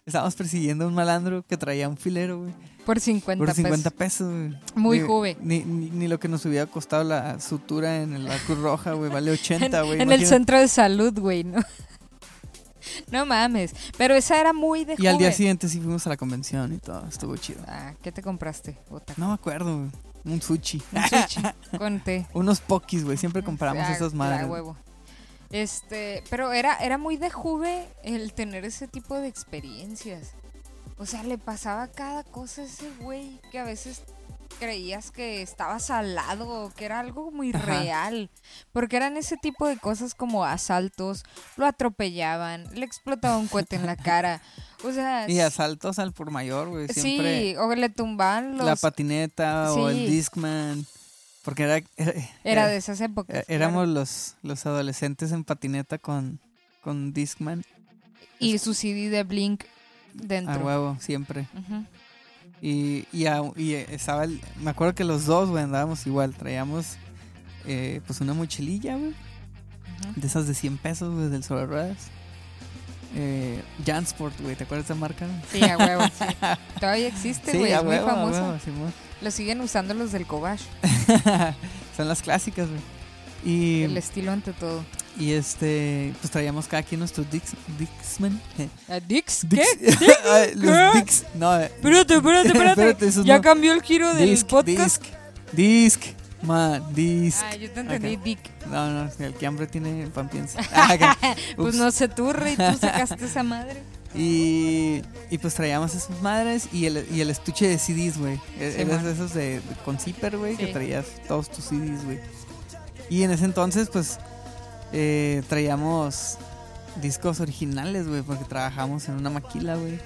S1: Estábamos persiguiendo a un malandro que traía un filero, güey.
S2: Por 50
S1: Por 50
S2: pesos.
S1: pesos, güey.
S2: Muy
S1: Ni-
S2: joven.
S1: Ni, ni, ni lo que nos hubiera costado la sutura en la Cruz Roja, güey. Vale 80, güey.
S2: en el
S1: imagínate.
S2: centro de salud, güey, ¿no? No mames. Pero esa era muy de
S1: Y al día
S2: joven.
S1: siguiente sí fuimos a la convención y todo. Estuvo chido.
S2: Ah, ¿qué te compraste? Otaku?
S1: No me acuerdo, güey. Un sushi.
S2: Un sushi con té.
S1: Unos pokis, güey. Siempre compramos
S2: Ah,
S1: esas
S2: a
S1: madres.
S2: huevo. Este, pero era, era muy de juve el tener ese tipo de experiencias. O sea, le pasaba cada cosa a ese güey que a veces creías que estabas al lado que era algo muy
S1: Ajá.
S2: real. Porque eran ese tipo de cosas como asaltos, lo atropellaban, le explotaba un cohete en la cara. O sea,
S1: Y asaltos al por mayor, güey. Siempre
S2: sí, o le tumbaban los...
S1: la patineta o el. Discman. Porque era, era,
S2: Era de esas épocas.
S1: eh, éramos los, los adolescentes en patineta con, con Discman.
S2: Y su CD de Blink dentro.
S1: A huevo, siempre. Y, y, a- y, eh, estaba el- me acuerdo que los dos, güey, andábamos igual. Traíamos eh, pues una mochililla, güey. De esas de 100 pesos, güey, del sobre ruedas. Eh, Jansport, güey, ¿te acuerdas de esa marca?
S2: Sí, a huevo, sí. Todavía existe, güey, es muy
S1: huevo,
S2: famosa.
S1: Simón.
S2: Lo siguen usando los del Kobash.
S1: Son las clásicas, güey. Y,
S2: El estilo ante todo.
S1: Y este, pues traíamos cada quien nuestros Dix, Dixman.
S2: ¿A Dix?
S1: Dix-
S2: ¿Qué? ¿Qué?
S1: los Dix. No, eh,
S2: Espérate, espérate, espérate. Ya
S1: no.
S2: cambió el giro del
S1: disc,
S2: podcast.
S1: disc, disc, man, disc.
S2: Ah, yo te entendí,
S1: Ok.
S2: Dick.
S1: No, no, el que hambre tiene pan piensa. Ah.
S2: Pues no se turre y tú sacaste esa madre.
S1: Y, y pues traíamos esas madres y el, y el estuche de CDs, güey. E-
S2: Sí,
S1: esos de, de- con zipper, güey, que traías todos tus CDs, güey. Y en ese entonces, pues, eh, traíamos discos originales, güey, porque trabajamos en una maquila, güey.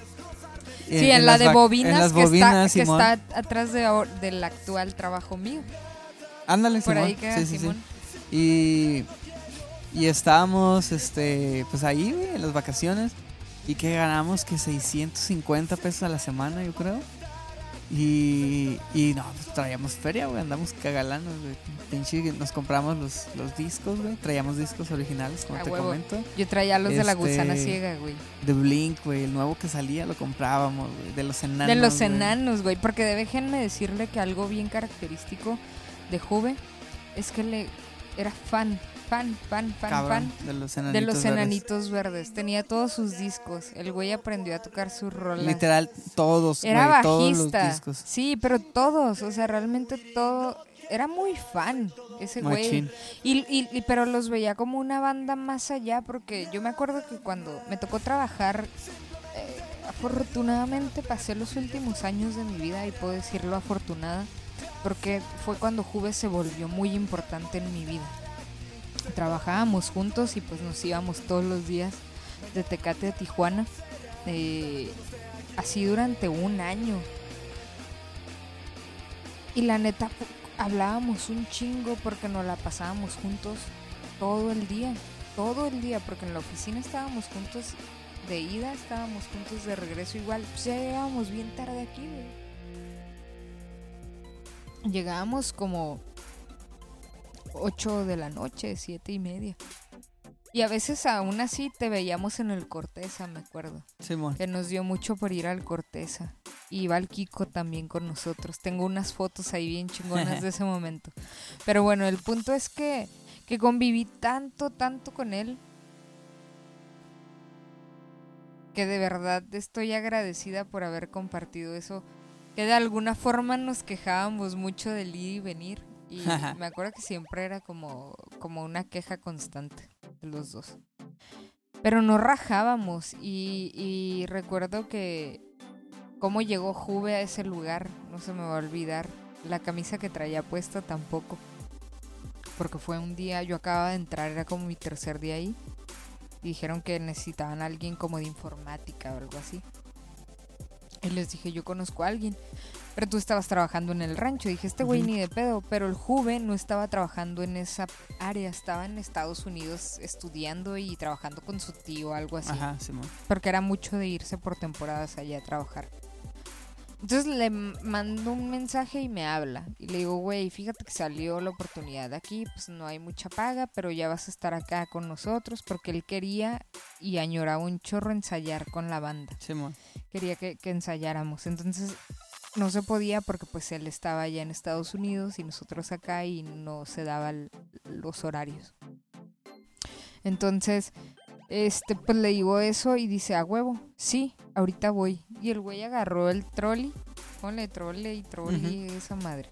S2: Sí, en, la de bobinas,
S1: en las
S2: que,
S1: bobinas,
S2: está, que está atrás de, del actual trabajo mío.
S1: Ándale,
S2: Por
S1: Simón.
S2: ahí queda
S1: Sí, sí, sí.
S2: Simón.
S1: Y, y estábamos, este, pues ahí, güey, en las vacaciones. Y que ganamos que 650 pesos a la semana, yo creo. Y, y no, pues traíamos feria, güey, andamos cagalanos, güey. Pinche, nos compramos los, los discos, güey. Traíamos discos originales, como te
S2: huevo.
S1: comento.
S2: Yo traía los de la
S1: Este,
S2: gusana ciega, güey.
S1: De Blink, güey, el nuevo que salía lo comprábamos, güey. De los enanos.
S2: De los
S1: güey.
S2: enanos, güey. Porque déjenme decirle que algo bien característico de Juve es que le era fan, fan, fan, fan,
S1: Cabrón,
S2: fan
S1: de los enanitos.
S2: de los
S1: verdes.
S2: enanitos verdes. Tenía todos sus discos. El güey aprendió a tocar sus rolas.
S1: Literal, todos,
S2: Era
S1: güey, todos los
S2: bajista.
S1: discos.
S2: Sí, pero todos, o sea, realmente todo. Era muy fan ese güey. Y, y- y- pero los veía como una banda más allá, porque yo me acuerdo que cuando me tocó trabajar, eh, afortunadamente pasé los últimos años de mi vida, y puedo decirlo afortunada, porque fue cuando Juve se volvió muy importante en mi vida. Trabajábamos juntos y pues nos íbamos todos los días de Tecate a Tijuana, eh, así durante un año. Y la neta, hablábamos un chingo porque nos la pasábamos juntos todo el día. Todo el día, porque en la oficina estábamos juntos de ida, estábamos juntos de regreso igual. Pues ya llegábamos bien tarde aquí, güey. Llegábamos como 8 de la noche, siete y media. Y a veces aún así te veíamos en el Corteza, me acuerdo
S1: Simón.
S2: que nos dio mucho por ir al Corteza. Y va el Kiko también con nosotros. Tengo unas fotos ahí bien chingonas de ese momento. Pero bueno, el punto es que, que conviví tanto, tanto con él. Que de verdad estoy agradecida por haber compartido eso. Que de alguna forma nos quejábamos mucho del ir y venir. Y me acuerdo que siempre era como, como una queja constante de los dos. Pero no rajábamos y, y recuerdo que cómo llegó Juve a ese lugar, no se me va a olvidar. La camisa que traía puesta tampoco. Porque fue un día, yo acababa de entrar, era como mi tercer día ahí. Y dijeron que necesitaban a alguien como de informática o algo así. Y les dije, yo conozco a alguien. Pero tú estabas trabajando en el rancho. Dije, este güey ni de pedo. Pero el Juve no estaba trabajando en esa área. Estaba en Estados Unidos estudiando y trabajando con su tío, algo así.
S1: Ajá, Simón.
S2: Porque era mucho de irse por temporadas allá a trabajar. Entonces le mando un mensaje y me habla. Y le digo, güey, fíjate que salió la oportunidad de aquí, pues no hay mucha paga, pero ya vas a estar acá con nosotros. Porque él quería y añoraba un chorro ensayar con la banda.
S1: Simón.
S2: Quería que, que ensayáramos. Entonces no se podía porque pues él estaba allá en Estados Unidos y nosotros acá y no se daban los horarios. Entonces, este, pues le digo eso y dice, a huevo, sí, ahorita voy. Y el güey agarró el trolley, ponle trolley y trolley, esa madre.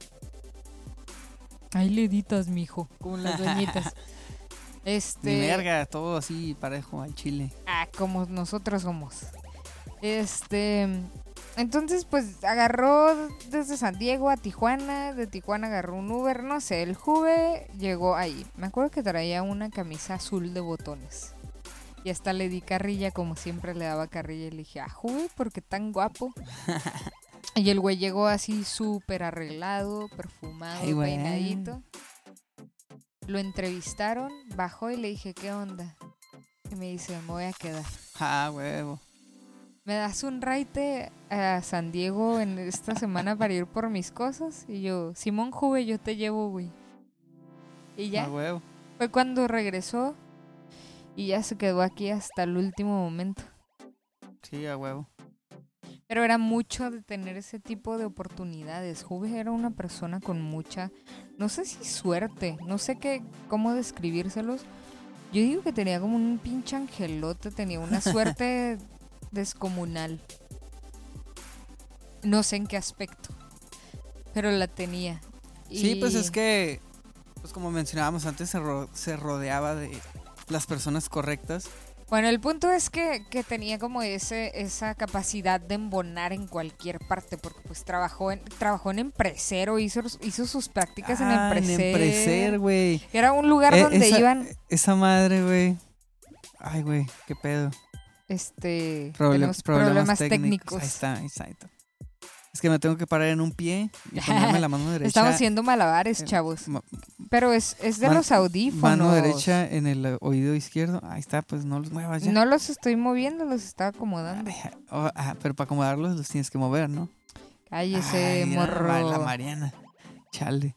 S2: Ahí le editas, mijo, como las doñitas. Este,
S1: Ni verga, todo así parejo al chile.
S2: Ah, como nosotros somos. Este. Entonces, pues agarró desde San Diego a Tijuana. De Tijuana agarró un Uber. No sé, el Juve llegó ahí. Me acuerdo que traía una camisa azul de botones. Y hasta le di carrilla, como siempre le daba carrilla. Y le dije, ah, Juve, ¿por qué tan guapo? y el güey llegó así súper arreglado, perfumado,
S1: Ay,
S2: peinadito. Lo entrevistaron, bajó y le dije, ¿qué onda? Y me dice, me voy a quedar.
S1: Ah, huevo.
S2: ¿Me das un raite a San Diego en esta semana para ir por mis cosas? Y yo, Simón Juve, yo te llevo, güey. Y ya,
S1: Ah, huevo.
S2: fue cuando regresó y ya se quedó aquí hasta el último momento.
S1: Sí, a huevo.
S2: Pero era mucho de tener ese tipo de oportunidades. Juve era una persona con mucha, no sé si suerte, no sé qué, cómo describírselos. Yo digo que tenía como un pinche angelote, tenía una suerte descomunal. No sé en qué aspecto, pero la tenía.
S1: Sí, pues es que, pues como mencionábamos antes, se, ro- se rodeaba de las personas correctas.
S2: Bueno, el punto es que, que tenía como ese, esa capacidad de embonar en cualquier parte, porque pues trabajó en, trabajó en Empresero, hizo, hizo sus prácticas en
S1: Ah,
S2: Empresero.
S1: Empreser, güey.
S2: Era un lugar
S1: Eh,
S2: donde
S1: esa,
S2: iban,
S1: Esa madre, güey. Ay, güey, qué pedo.
S2: Este, tenemos problemas, técnicos.
S1: Está, ahí está, está. Es que me tengo que parar en un pie y ponerme la mano derecha.
S2: Estamos haciendo malabares,
S1: eh,
S2: chavos.
S1: ma-
S2: Pero es, es de
S1: man-
S2: los audífonos.
S1: Mano derecha en el oído izquierdo. Ahí está, pues no los muevas ya.
S2: No los estoy moviendo, los estaba acomodando.
S1: Ay, oh, ah, pero para acomodarlos los tienes que mover, ¿no?
S2: Cállese,
S1: Ay,
S2: morro.
S1: La Mariana. Chale.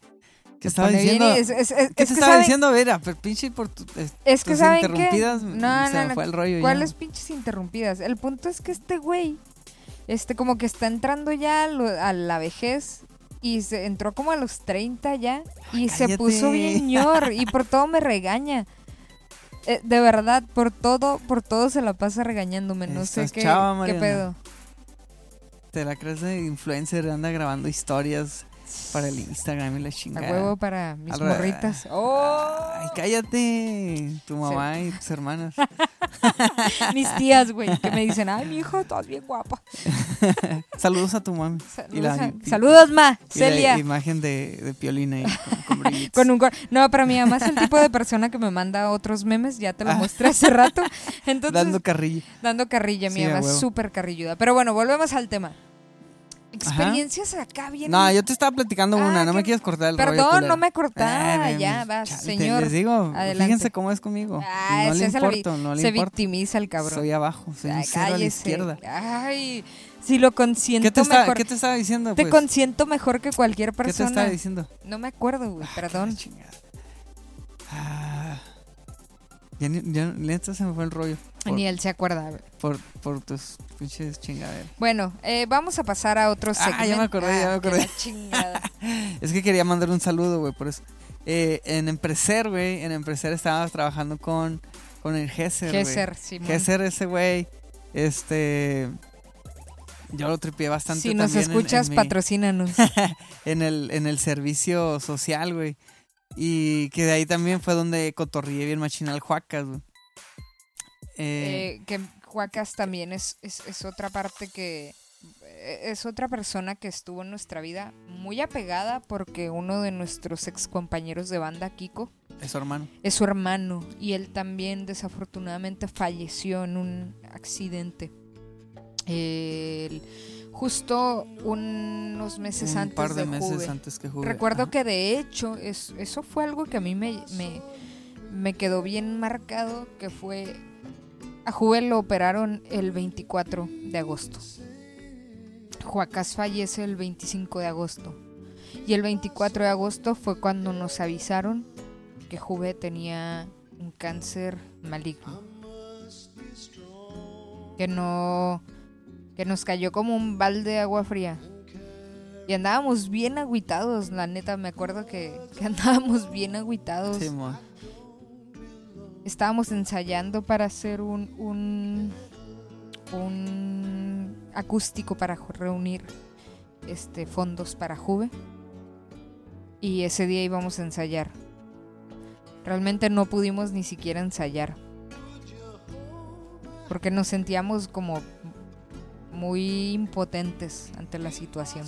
S1: ¿Qué
S2: Se
S1: estaba
S2: pone bien
S1: diciendo?
S2: y es- es- es-
S1: ¿Qué
S2: es
S1: te
S2: que
S1: estaba
S2: saben-
S1: diciendo? A ver, pero pinche por tu, es-
S2: que
S1: tus
S2: saben que
S1: interrumpidas.
S2: no,
S1: se
S2: no,
S1: me
S2: no,
S1: fue el rollo ya.
S2: ¿Cuáles pinches interrumpidas? El punto es que este güey, este, como que está entrando ya a, lo- a la vejez y se entró como a los 30 ya y se puso bien ñor y por todo me regaña. Eh, de verdad, por todo, por todo se la pasa regañándome. No sé qué,
S1: chava,
S2: qué pedo.
S1: Te la crees de influencer, anda grabando historias para el Instagram y la
S2: A
S1: chingada.
S2: huevo para mis
S1: Al
S2: morritas. ¡Oh!
S1: Ay, cállate. Tu mamá y tus hermanas.
S2: Mis tías, güey, que me dicen, ay, mi hijo, estás bien guapa.
S1: Saludos a tu mami.
S2: Saludos,
S1: Y la-
S2: a-
S1: y-
S2: Saludos, ma.
S1: Y la
S2: Celia.
S1: imagen de, de Piolina ahí con, con.
S2: Con un cor- No, pero mi mamá es el tipo de persona que me manda otros memes, ya te lo
S1: Ah.
S2: mostré hace rato. Entonces,
S1: Dando
S2: dando,
S1: carrilla.
S2: carrilla, mi
S1: Sí, a
S2: mamá es súper carrilluda. Pero bueno, volvemos al tema. Experiencias acá bien.
S1: No, yo te estaba platicando
S2: Ah,
S1: una, no me quieres cortar el rollo,
S2: Perdón, no me cortaba.
S1: Ay,
S2: ya,
S1: me-
S2: va,
S1: chale,
S2: señor.
S1: Les digo,
S2: Adelante.
S1: fíjense cómo es conmigo.
S2: Ah,
S1: no le
S2: vi-
S1: importo, no le
S2: Se victimiza el cabrón.
S1: Soy abajo, soy un
S2: Ay,
S1: cero a la izquierda.
S2: Ay, si lo consiento
S1: ¿Qué te, está-
S2: mejor.
S1: ¿Qué te estaba diciendo?
S2: te
S1: pues?
S2: consiento mejor que cualquier
S1: ¿Qué te
S2: persona.
S1: estaba diciendo?
S2: No me acuerdo, güey,
S1: Ah,
S2: perdón.
S1: Ah, ya, ni- ya neta se me fue el rollo. Por,
S2: Ni él se acuerda.
S1: por, por tus pinches chingaderas.
S2: Bueno, eh, vamos a pasar a otro
S1: Ah,
S2: segmento.
S1: ya me acordé, ya me
S2: que
S1: acordé. Es que quería mandar un saludo, güey, por eso. Eh, en Empreser, güey, en Empreser estábamos trabajando con, con el Gesser, güey.
S2: Gesser, Simón.
S1: Gesser, ese güey, este... Yo lo tripié bastante
S2: Si nos
S1: también
S2: escuchas,
S1: en,
S2: patrocínanos.
S1: en el, en el servicio social, güey. Y que de ahí también fue donde cotorrié bien machinal Juacas, güey. Eh,
S2: Eh, que Huacas también es, es, es otra parte que, eh, es otra persona que estuvo en nuestra vida muy apegada porque uno de nuestros ex compañeros de banda, Kiko,
S1: Es su hermano.
S2: es su hermano y él también desafortunadamente falleció en un accidente. El- justo unos meses
S1: Un
S2: antes
S1: par de,
S2: de
S1: meses
S2: Juve.
S1: antes que jugué.
S2: Recuerdo
S1: Ajá.
S2: que de hecho es- eso fue algo que a mí me, me, me quedó bien marcado, que fue a Juve lo operaron el 24 de agosto. Juacás fallece el 25 de agosto. Y el 24 de agosto fue cuando nos avisaron que Juve tenía un cáncer maligno. Que no que nos cayó como un balde de agua fría. Y andábamos bien agüitados, la neta, me acuerdo que, que andábamos bien agüitados.
S1: Sí.
S2: Estábamos ensayando para hacer un, un, un acústico para reunir este, fondos para Juve. Y ese día íbamos a ensayar. Realmente no pudimos ni siquiera ensayar. Porque nos sentíamos como muy impotentes ante la situación.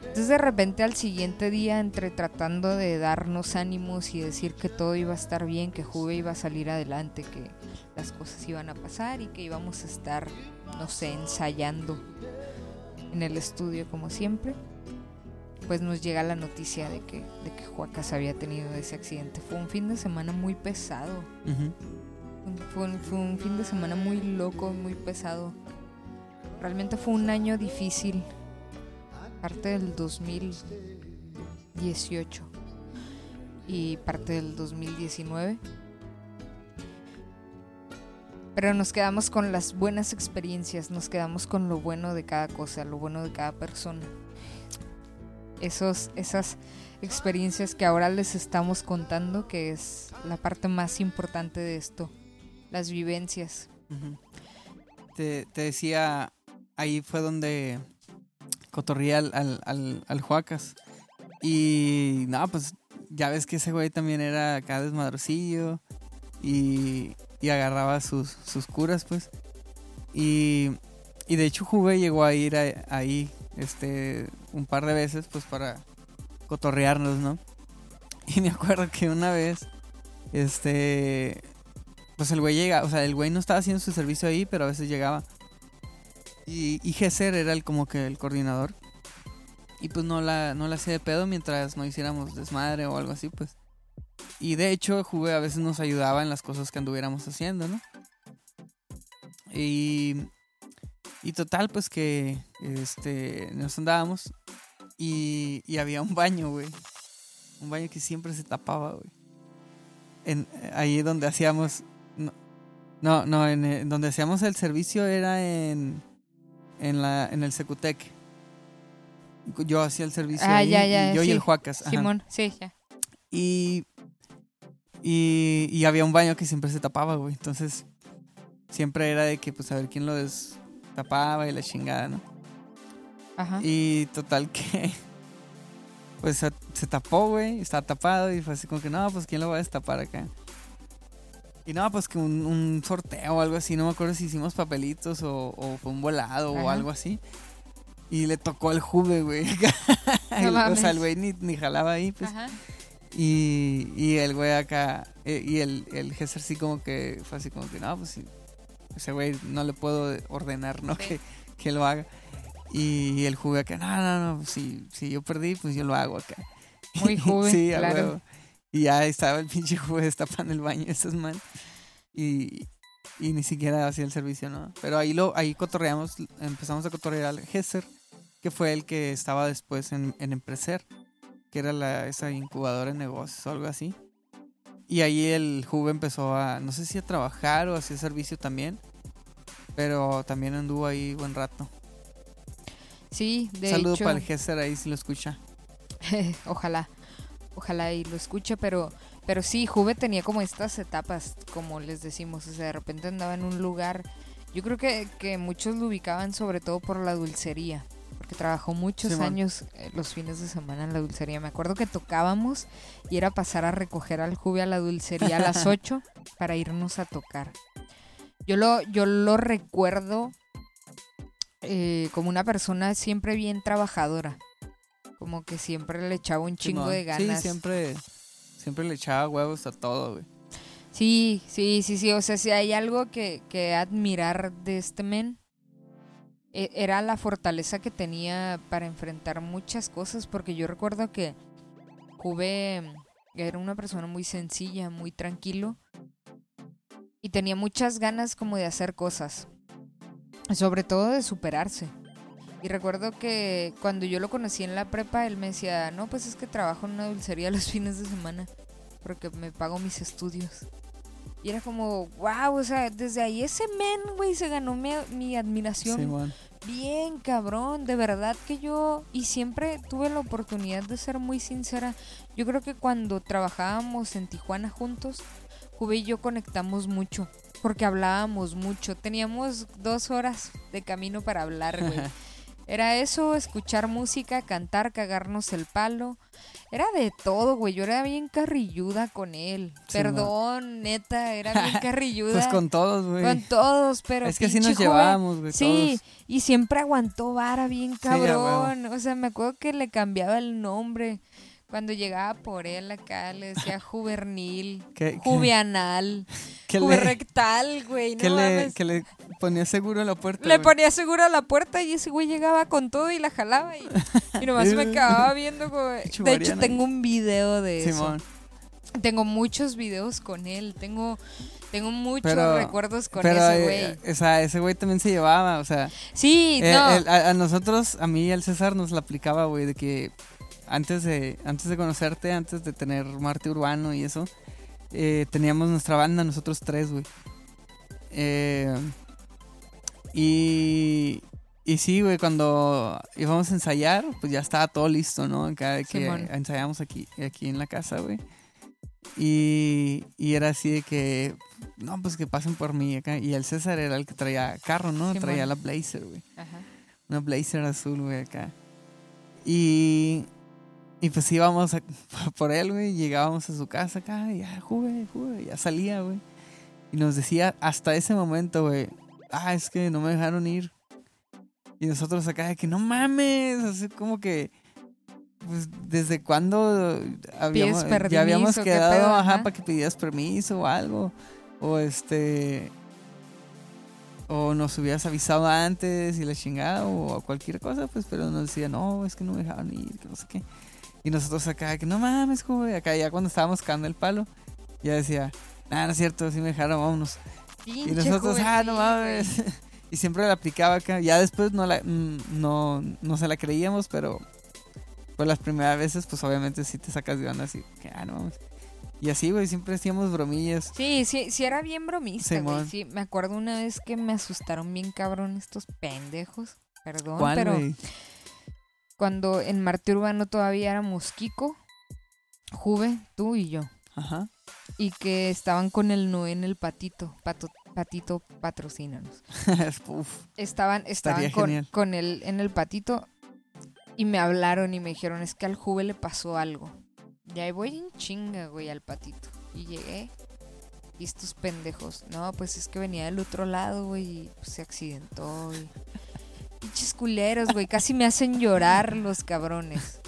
S2: Entonces de repente al siguiente día, entre tratando de darnos ánimos y decir que todo iba a estar bien, que Juve iba a salir adelante, que las cosas iban a pasar y que íbamos a estar, no sé, ensayando en el estudio como siempre, pues nos llega la noticia de que, de que Juacas había tenido ese accidente. Fue un fin de semana muy pesado.
S1: Ujú.
S2: Fue un, fue un fin de semana muy loco, muy pesado. Realmente fue un año difícil. Parte del 2018 y parte del 2019. Pero nos quedamos con las buenas experiencias, nos quedamos con lo bueno de cada cosa, lo bueno de cada persona. Esos, esas experiencias que ahora les estamos contando, que es la parte más importante de esto, las vivencias.
S1: Te decía, ahí fue donde cotorría al, al, al, Juacas. Y nada, pues ya ves que ese güey también era acá desmadrocillo y, y agarraba sus, sus curas, pues. Y, y de hecho Juve llegó a ir ahí este, un par de veces, pues para cotorrearnos, ¿no? Y me acuerdo que una vez, este, pues el güey llega, o sea, el güey no estaba haciendo su servicio ahí, pero a veces llegaba. Y, y Gesser era el como que el coordinador. Y pues no la, no la hacía de pedo mientras no hiciéramos desmadre o algo así, pues. Y de hecho, Juve a veces nos ayudaba en las cosas que anduviéramos haciendo, ¿no? Y, y total, pues que este, nos andábamos y, y había un baño, güey. Un baño que siempre se tapaba, güey. En, ahí donde hacíamos... No, no, en, eh, donde hacíamos el servicio era en, en, la, en el Secutec. Yo hacía el servicio
S2: Ah,
S1: ahí,
S2: ya, ya,
S1: y yo y el Juacas. ajá.
S2: Simón, sí, ya.
S1: Y, y, y había un baño que siempre se tapaba, güey. Entonces, siempre era de que, pues, a ver quién lo destapaba y la chingada, ¿no?
S2: Ajá.
S1: Y total que, pues, se, se tapó, güey. Estaba tapado y fue así como que, no, pues, ¿quién lo va a destapar acá? Y no, pues, que un, un sorteo o algo así. No me acuerdo si hicimos papelitos o, o fue un volado o algo así. Y le tocó al Juve, güey.
S2: No
S1: o sea, el güey ni, ni jalaba ahí, pues.
S2: Ajá.
S1: Y, y el güey acá, eh, y el, el Gesser sí como que fue así como que, no, pues ese güey no le puedo ordenar, ¿no?
S2: Sí.
S1: Que, que lo haga. Y el jugué acá, no, no, no, si, si yo perdí, pues yo lo hago acá.
S2: Muy Juve,
S1: sí,
S2: claro.
S1: Y ya estaba el pinche jugué destapando el baño, esas man. Y, y ni siquiera hacía el servicio, ¿no? Pero ahí lo, ahí cotorreamos, empezamos a cotorrear al Gesser, que fue el que estaba después en, en Empreser que era la, esa incubadora de negocios o algo así. Y ahí el Juve empezó a, no sé si a trabajar o a hacer servicio también, pero también anduvo ahí buen rato.
S2: Sí, de
S1: Saludo
S2: hecho.
S1: para el Gesser ahí si lo escucha.
S2: ojalá, ojalá y lo escuche, pero, pero sí, Juve tenía como estas etapas, como les decimos, o sea, de repente andaba en un lugar, yo creo que, que muchos lo ubicaban sobre todo por la dulcería, porque trabajó muchos años eh, los fines de semana en la dulcería. Me acuerdo que tocábamos y era pasar a recoger al Juve a la dulcería a las 8 para irnos a tocar. Yo lo, yo lo recuerdo eh, como una persona siempre bien trabajadora. Como que siempre le echaba un chingo de ganas.
S1: Sí, siempre, siempre le echaba huevos a todo, güey.
S2: Sí, sí, sí, sí. O sea, si hay algo que, que admirar de este men, e- era la fortaleza que tenía para enfrentar muchas cosas. Porque yo recuerdo que Juve era una persona muy sencilla, muy tranquilo. Y tenía muchas ganas como de hacer cosas. Sobre todo de superarse. Y recuerdo que cuando yo lo conocí en la prepa, él me decía, no, pues es que trabajo en una dulcería los fines de semana. Porque me pago mis estudios. Y era como, wow, o sea, desde ahí ese men, güey, se ganó mi, mi admiración. Bien, cabrón, de verdad que yo, y siempre tuve la oportunidad de ser muy sincera. Yo creo que cuando trabajábamos en Tijuana juntos, Juve y yo conectamos mucho, porque hablábamos mucho. Teníamos dos horas de camino para hablar, güey. Era eso, escuchar música, cantar, cagarnos el palo. Era de todo, güey. Yo era bien carrilluda con él.
S1: Sí,
S2: Perdón, neta, era bien carrilluda.
S1: Pues con todos, güey.
S2: Con todos, pero.
S1: Es que así nos llevábamos, güey.
S2: Sí,
S1: todos.
S2: y siempre aguantó vara bien
S1: Sí,
S2: cabrón. o sea, me acuerdo que le cambiaba el nombre. Cuando llegaba por él acá, le decía juvenil,
S1: ¿Qué- qué- le,
S2: juverrectal, güey. No
S1: que, le,
S2: mames.
S1: que le ponía seguro la puerta.
S2: Le
S1: güey.
S2: ponía seguro a la puerta y ese güey llegaba con todo y la jalaba. Y, y nomás me acababa viendo como... De hecho, tengo un video de eso.
S1: Simón.
S2: Tengo muchos videos con él. Tengo, tengo muchos
S1: Pero-
S2: recuerdos con
S1: Pero,
S2: ese
S1: eh,
S2: güey.
S1: o sea, ese güey también se llevaba, o sea.
S2: Sí,
S1: eh,
S2: no.
S1: a, a nosotros, a mí y al César nos la aplicaba, güey, de que antes de, antes de conocerte, antes de tener Marte Urbano y eso, eh, teníamos nuestra banda, nosotros tres, güey. Eh, y, y sí, güey, cuando íbamos a ensayar, pues ya estaba todo listo, ¿no? De que
S2: Simón.
S1: ensayamos aquí, aquí en la casa, güey. Y, y era así de que, no, pues que pasen por mí acá. Y el César era el que traía carro, ¿no?
S2: Simón.
S1: Traía la Blazer, güey.
S2: Ajá.
S1: Una Blazer azul, güey, acá. Y, y pues íbamos a- por él, güey. Llegábamos a su casa acá. Y ya, jugué, jugué. Ya salía, güey. Y nos decía hasta ese momento, güey. Ah, es que no me dejaron ir. Y nosotros acá de que no mames. Así como que. Pues, ¿desde cuándo habíamos,
S2: permiso,
S1: ya habíamos quedado
S2: pedo?
S1: ajá,
S2: Ajá.
S1: para que pidieras permiso o algo? O este. O nos hubieras avisado antes y la chingada o cualquier cosa, pues, pero nos decía, no, es que no me dejaron ir, que no sé qué. Y nosotros acá, que no mames, güey. Acá ya cuando estábamos cagando el palo, ya decía, ah, no es cierto, sí me dejaron, vámonos. Y nosotros, ah, no mames. y siempre la aplicaba acá. Ya después no, la, mm, no, no se la creíamos, pero pues las primeras veces, pues obviamente sí te sacas de onda así, que ah, no mames. Y así, güey, siempre hacíamos bromillas.
S2: Sí, sí, sí era bien bromista, güey. Sí, me acuerdo una vez que me asustaron bien cabrón estos pendejos. Perdón,
S1: ¿Cuál,
S2: pero? Cuando en Marte Urbano todavía éramos Kiko, Juve, tú y yo.
S1: Ajá.
S2: Y que estaban con el Noé en el patito. Pato, patito, patrocínanos.
S1: Uf,
S2: Estaban, estaban con, con él en el patito y me hablaron y me dijeron, es que al Juve le pasó algo. Y ahí voy en chinga, güey, al patito. Y llegué. Y estos pendejos. No, pues es que venía del otro lado, güey, y pues, se accidentó. Y... Pinches culeros, güey. Casi me hacen llorar los cabrones.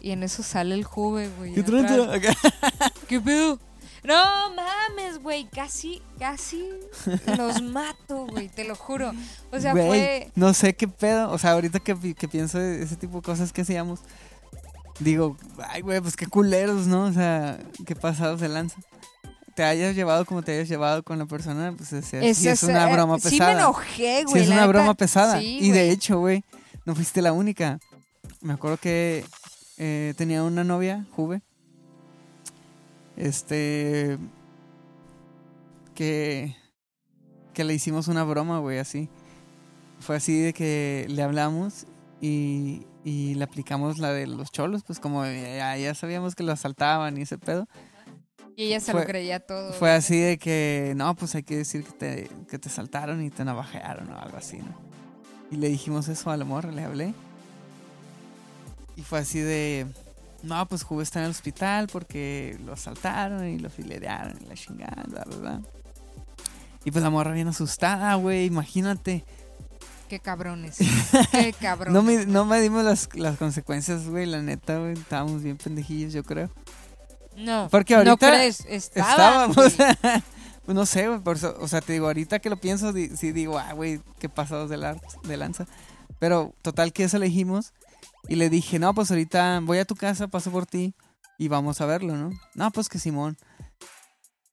S2: Y en eso sale el Juve, güey.
S1: ¿Qué.
S2: ¿Qué pedo? No mames, güey. Casi, casi los mato, güey. Te lo juro. O sea, fue.
S1: no sé qué pedo. O sea, ahorita que, que pienso de ese tipo de cosas que hacíamos, digo, ay, güey, pues qué culeros, ¿no? O sea, qué pasados de lanza. Te hayas llevado como te hayas llevado con la persona, pues es, es- sí es una
S2: eh,
S1: broma
S2: Sí
S1: pesada.
S2: me enojé,
S1: Sí,
S2: güey.
S1: es
S2: la
S1: una
S2: neta.
S1: broma pesada.
S2: Sí,
S1: y de hecho, güey, no fuiste la única. Me acuerdo que eh, tenía una novia, Juve. Este. Que. Que le hicimos una broma, güey, así. Fue así de que le hablamos y, y le aplicamos la de los cholos, pues como ya, ya sabíamos que lo asaltaban y ese pedo.
S2: Y ella se
S1: Fue-
S2: lo creía todo.
S1: Fue así de que, no, pues hay que decir que te, que te saltaron y te navajearon o algo así, ¿no? Y le dijimos eso a la morra, le hablé. Y fue así de, no, pues Juve está en el hospital porque lo asaltaron y lo filerearon y la chingada, bla, bla, bla. Y pues la morra bien asustada, güey, imagínate.
S2: Qué cabrones. Qué cabrones.
S1: No, me, no medimos las, las consecuencias, güey, la neta, güey. Estábamos bien pendejillos, yo creo.
S2: No,
S1: Porque
S2: no
S1: ahorita
S2: crees, estaban,
S1: Estábamos. Pues no sé, güey. por eso- o sea, te digo, ahorita que lo pienso, di- sí digo, ah, güey, qué pasados de, la- de lanza. Pero total que eso elegimos. Y le dije, no, pues ahorita voy a tu casa, paso por ti y vamos a verlo, ¿no? No, pues que Simón.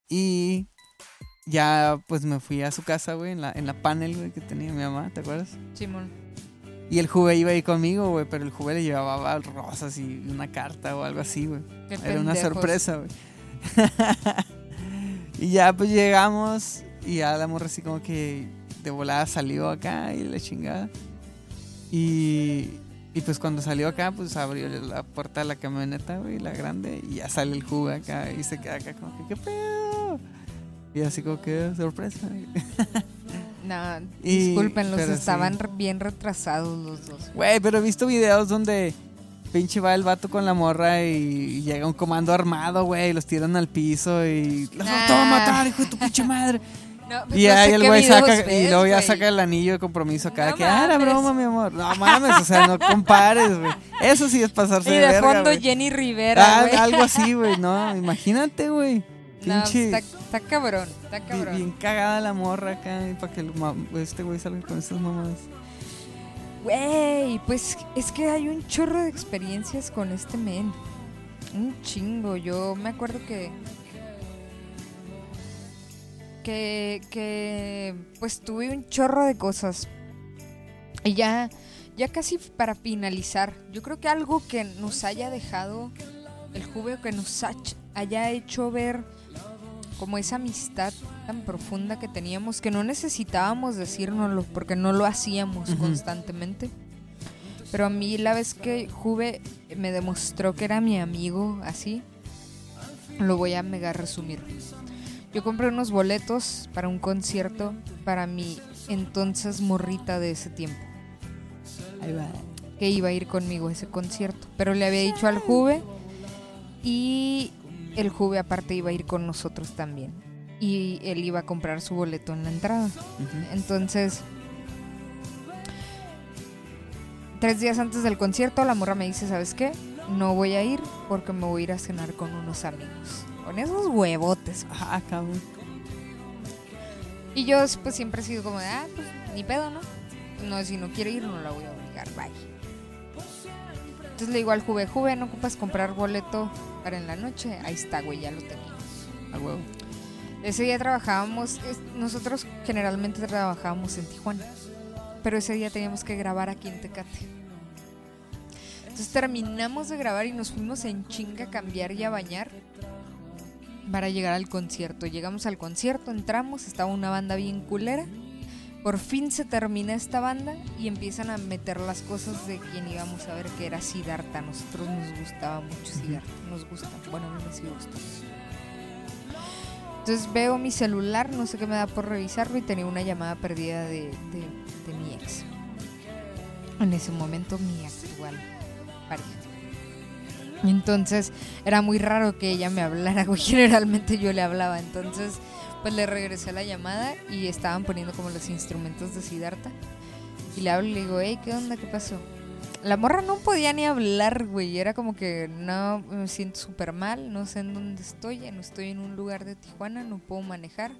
S1: Y ya, pues me fui a su casa, güey, en la, en la panel, güey, que tenía mi mamá, ¿te acuerdas?
S2: Simón.
S1: Y el juve iba ahí conmigo, güey, pero el juve le llevaba rosas y una carta o algo así, güey. Era una sorpresa, güey. y ya pues llegamos y ya la morra así como que de volada salió acá y la chingada. Y, y pues cuando salió acá, pues abrió la puerta de la camioneta, güey, la grande, y ya sale el jugo acá y se queda acá como que, ¿qué pedo? Y así como que, sorpresa.
S2: No,
S1: pero sí.
S2: estaban re- bien retrasados los dos.
S1: Güey, pero he visto videos donde pinche va el vato con la morra y llega un comando armado, güey, los tiran al piso y los
S2: Ah.
S1: va a matar, hijo de tu pinche madre.
S2: No, pues
S1: Y
S2: no
S1: ahí el güey saca, y luego ya saca el anillo de compromiso acá,
S2: No
S1: que, ah, era broma, mi amor. No mames, o sea, no compares, güey. Eso sí es pasarse
S2: Y
S1: de,
S2: de fondo. Jenny Rivera,
S1: Ah, algo así, güey, no, imagínate, güey.
S2: No,
S1: Pinche,
S2: está, está cabrón, está cabrón.
S1: bien cagada la morra acá, para que el este güey salga con esas mamadas.
S2: Güey, pues es que hay un chorro de experiencias con este men. Un chingo. Yo me acuerdo que. Que. Que. Pues tuve un chorro de cosas. Y ya. Ya casi para finalizar. Yo creo que algo que nos haya dejado. El jugo que nos haya hecho ver. Como esa amistad tan profunda que teníamos que no necesitábamos decírnoslo porque no lo hacíamos constantemente. Pero a mí la vez que Juve me demostró que era mi amigo así, lo voy a mega resumir. Yo compré unos boletos para un concierto para mi entonces morrita de ese tiempo,
S1: Ahí va.
S2: que iba a ir conmigo a ese concierto. Pero le había dicho al Juve y el Juve aparte iba a ir con nosotros también. Y él iba a comprar su boleto en la entrada. Entonces, tres días antes del concierto, la morra me dice, ¿sabes qué? No voy a ir porque me voy a ir a cenar con unos amigos. Con esos huevotes.
S1: Ah, cabrón.
S2: Y yo pues siempre he sido como de, ah, pues ni pedo, ¿no? No, si no quiere ir, no la voy a obligar, bye. Entonces le digo al Juve, Juve, ¿no ocupas comprar boleto para en la noche? Ahí está, güey, ya lo teníamos.
S1: A huevo.
S2: Ese día trabajábamos, nosotros generalmente trabajábamos en Tijuana, pero ese día teníamos que grabar aquí en Tecate. Entonces terminamos de grabar y nos fuimos en chinga a cambiar y a bañar para llegar al concierto. Llegamos al concierto, entramos, estaba una banda bien culera. Por fin se termina esta banda y empiezan a meter las cosas de quien íbamos a ver que era Siddhartha. A nosotros nos gustaba mucho Siddhartha, nos gusta. Bueno, a mí me sigue gustando. Entonces veo mi celular, no sé qué me da por revisarlo y tenía una llamada perdida de, de- de mi ex. En ese momento mi actual pareja. Entonces era muy raro que ella me hablara. Generalmente yo le hablaba. Entonces pues le regresé la llamada y estaban poniendo como los instrumentos de Siddhartha. Y le hablo y le digo, hey, ¿qué onda? ¿Qué pasó? La morra no podía ni hablar, güey. Era como que no, me siento súper mal, no sé en dónde estoy, no estoy en un lugar de Tijuana, no puedo manejar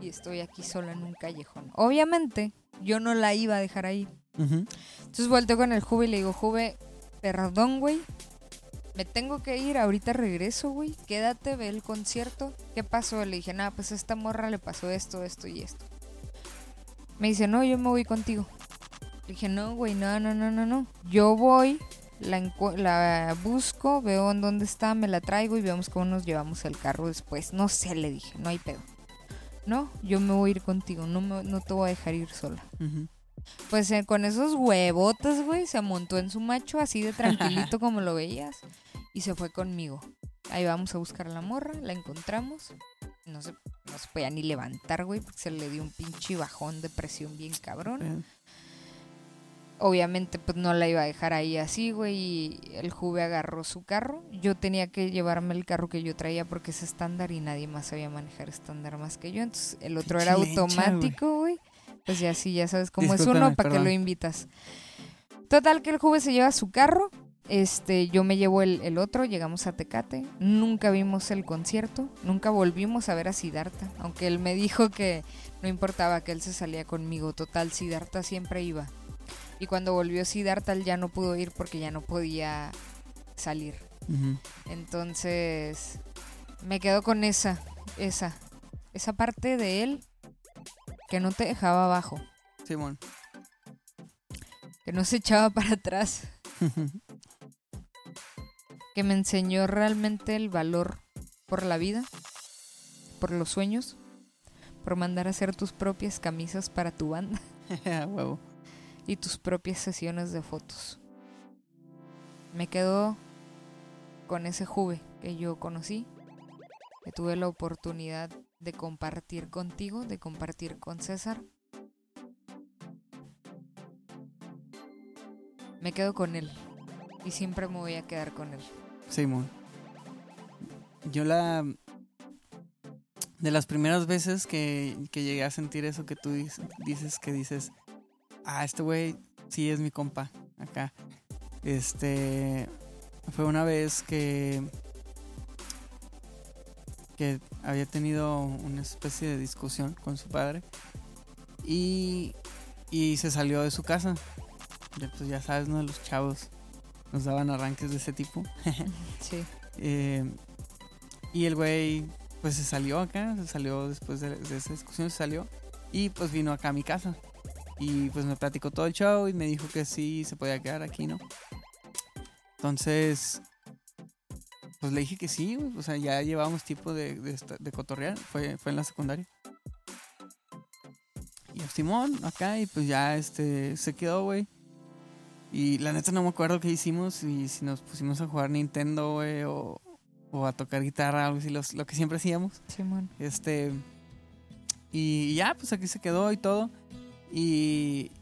S2: y estoy aquí sola en un callejón. Obviamente, yo no la iba a dejar ahí.
S1: Ujú.
S2: Entonces volteo con el Juve y le digo, Juve, perdón, güey. Me tengo que ir, ahorita regreso, güey. Quédate, ve el concierto. ¿Qué pasó? Le dije, nada, pues a esta morra le pasó esto, esto y esto. Me dice, no, yo me voy contigo. Le dije, no, güey, no, no, no, no, no. Yo voy, la, la busco, veo en dónde está, me la traigo y vemos cómo nos llevamos el carro después. No sé, le dije, no hay pedo. No, yo me voy a ir contigo, no, me- no te voy a dejar ir sola. Pues eh, con esos huevotes, güey, se montó en su macho así de tranquilito como lo veías y se fue conmigo. Ahí vamos a buscar a la morra, la encontramos. No se, no se podía ni levantar, güey, porque se le dio un pinche bajón de presión bien cabrón. Obviamente, pues no la iba a dejar ahí así, güey, y el Juve agarró su carro. Yo tenía que llevarme el carro que yo traía porque es estándar y nadie más sabía manejar estándar más que yo. Entonces, el otro era automático, güey. Pues ya sí, ya sabes cómo es uno, ¿para que lo invitas? Total que el juve se lleva su carro. Este, yo me llevo el, el otro, llegamos a Tecate. Nunca vimos el concierto, nunca volvimos a ver a Siddhartha. Aunque él me dijo que no importaba que él se salía conmigo. Total, Siddhartha siempre iba. Y cuando volvió Siddhartha, él ya no pudo ir porque ya no podía salir. Entonces, me quedo con esa, esa, esa parte de él que no te dejaba abajo,
S1: Simón.
S2: que no se echaba para atrás, que me enseñó realmente el valor por la vida, por los sueños, por mandar a hacer tus propias camisas para tu banda
S1: A huevo.
S2: y tus propias sesiones de fotos. Me quedo con ese juve que yo conocí, que tuve la oportunidad de compartir contigo, de compartir con César. Me quedo con él y siempre me voy a quedar con él.
S1: Simón. Yo la... De las primeras veces que, que llegué a sentir eso que tú dices, dices que dices, ah, este güey sí es mi compa, acá. Este... Fue una vez que... Que había tenido una especie de discusión con su padre. Y... Y se salió de su casa. Ya, pues ya sabes, ¿no? Los chavos nos daban arranques de ese tipo.
S2: Sí.
S1: Eh, y el güey, pues se salió acá, se salió después de, de esa discusión, se salió. Y pues vino acá a mi casa. Y pues me platicó todo el show y me dijo que sí, se podía quedar aquí, ¿no? Entonces, pues le dije que sí, güey, O sea, ya llevábamos tiempo de, de, cotorrear. Fue, fue en la secundaria. Y yo, Simón, acá, y pues ya este se quedó, güey. Y la neta no me acuerdo qué hicimos y si nos pusimos a jugar Nintendo, güey, o, o a tocar guitarra, algo así, los- lo que siempre hacíamos.
S2: Simón.
S1: Este. Y ya, pues aquí se quedó y todo. Y.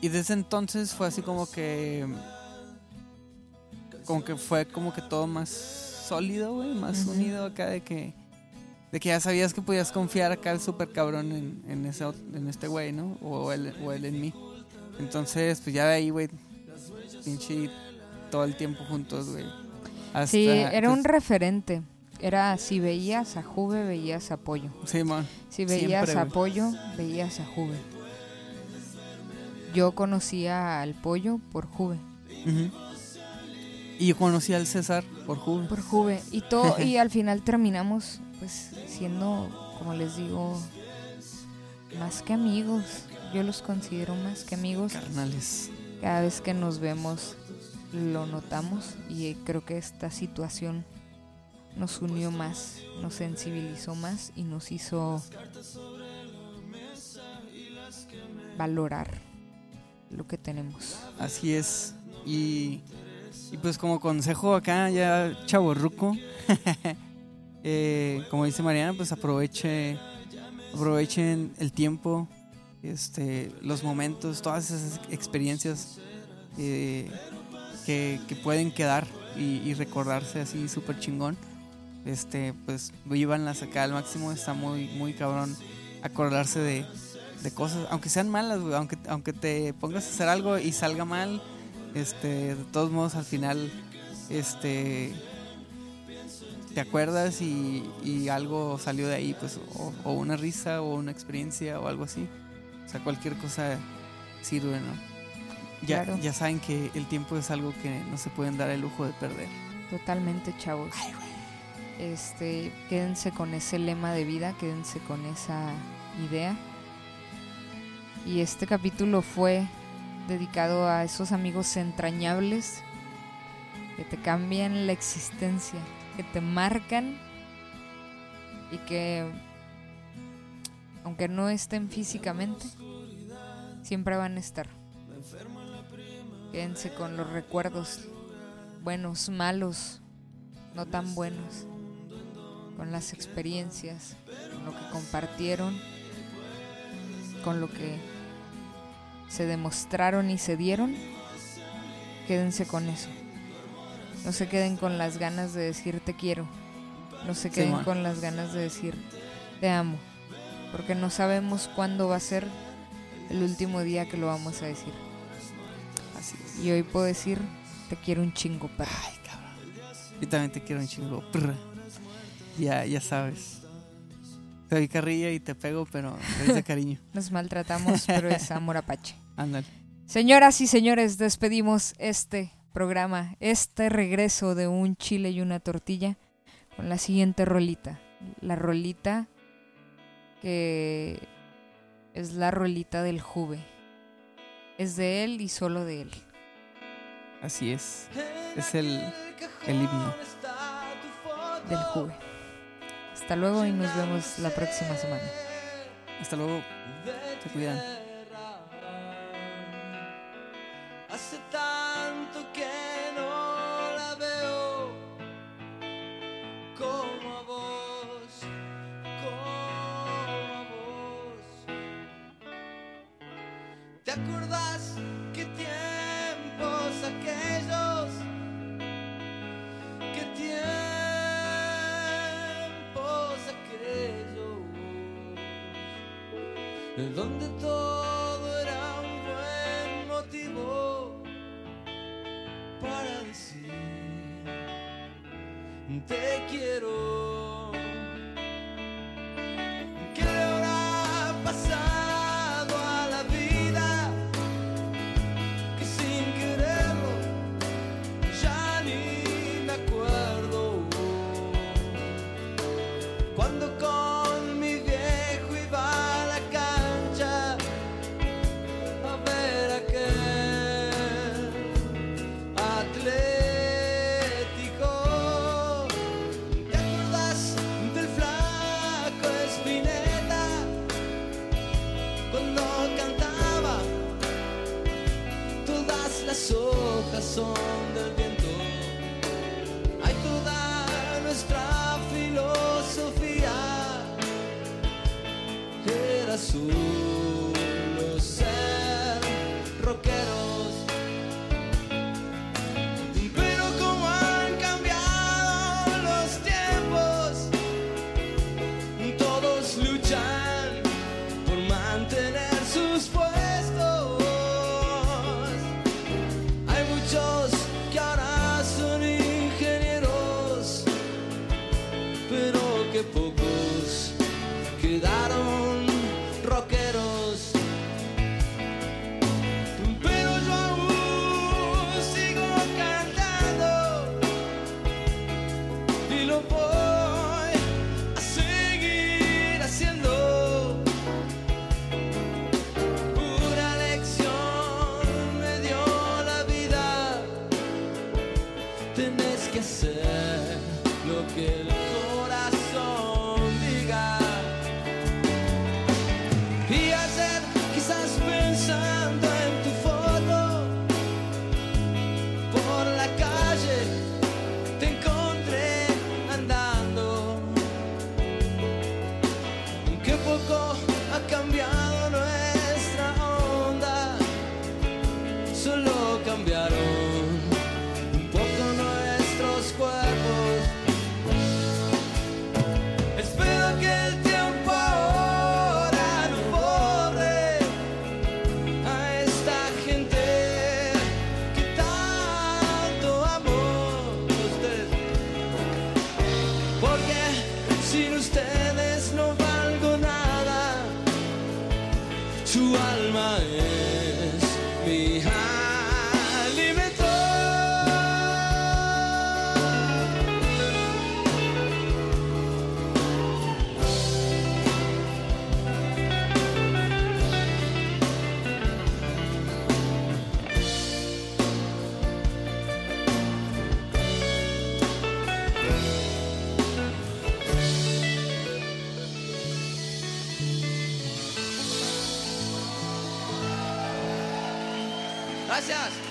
S1: Y desde entonces fue así como que. Como que fue como que todo más sólido, güey, más
S2: Ujú.
S1: unido acá de que. De que ya sabías que podías confiar acá el super cabrón en, en, ese, en este güey, ¿no? O él, o él en mí. Entonces, pues ya de ahí, güey, pinche todo el tiempo juntos, güey. Hasta,
S2: Sí, era un referente. Era si veías a Juve, veías a Pollo.
S1: Simón.
S2: Si veías
S1: Siempre,
S2: a
S1: güey.
S2: Pollo, veías a Juve. Yo conocía al Pollo por Juve.
S1: Ujú. Y yo conocí al César por Juve.
S2: Por Juve. Y todo, y al final terminamos pues siendo, como les digo, más que amigos. Yo los considero más que amigos.
S1: Carnales.
S2: Cada vez que nos vemos lo notamos y creo que esta situación nos unió más, nos sensibilizó más y nos hizo valorar lo que tenemos.
S1: Así es. Y, y pues como consejo acá ya chaborruco, eh, como dice Mariana, pues aproveche, aprovechen el tiempo, este, los momentos, todas esas experiencias eh, que, pueden quedar y, recordarse así súper chingón. Este, pues vívanlas acá al máximo, está muy, muy cabrón acordarse de, de cosas, aunque sean malas, güey, aunque, aunque te pongas a hacer algo y salga mal, este, de todos modos al final, este, te acuerdas y, y algo salió de ahí, pues, o, o una risa o una experiencia o algo así. O sea, cualquier cosa sirve, ¿no? Ya,
S2: Claro.
S1: ya saben que el tiempo es algo que no se pueden dar el lujo de perder.
S2: Totalmente, chavos. Este, quédense con ese lema de vida, quédense con esa idea. Y este capítulo fue dedicado a esos amigos entrañables que te cambian la existencia, que te marcan y que aunque no estén físicamente, siempre van a estar. Quédense con los recuerdos buenos, malos, no tan buenos, con las experiencias, con lo que compartieron, con lo que se demostraron y se dieron. Quédense con eso. No se queden con las ganas de decir te quiero. No se queden con las ganas de decir te amo. Porque no sabemos cuándo va a ser el último día que lo vamos a decir.
S1: Así es.
S2: Y hoy puedo decir, te quiero un chingo, perra.
S1: Ay, cabrón. Yo también te quiero un chingo. Ya, ya sabes. Te doy carrilla y te pego, pero es de cariño.
S2: Nos maltratamos, pero es amor apache.
S1: Ándale.
S2: Señoras y señores, despedimos este programa, este regreso de un chile y una tortilla con la siguiente rolita. La rolita que es la rolita del Juve. Es de él y solo de él.
S1: Así es. Es el, el himno.
S2: Del Juve. Hasta luego y nos vemos la próxima semana.
S1: Hasta luego. Se cuidan.
S3: Hace tanto que no la veo como a vos, como a vos. ¿Te acordás qué tiempos aquellos? ¿Qué tiempos aquellos? de donde todo te quiero. Gracias.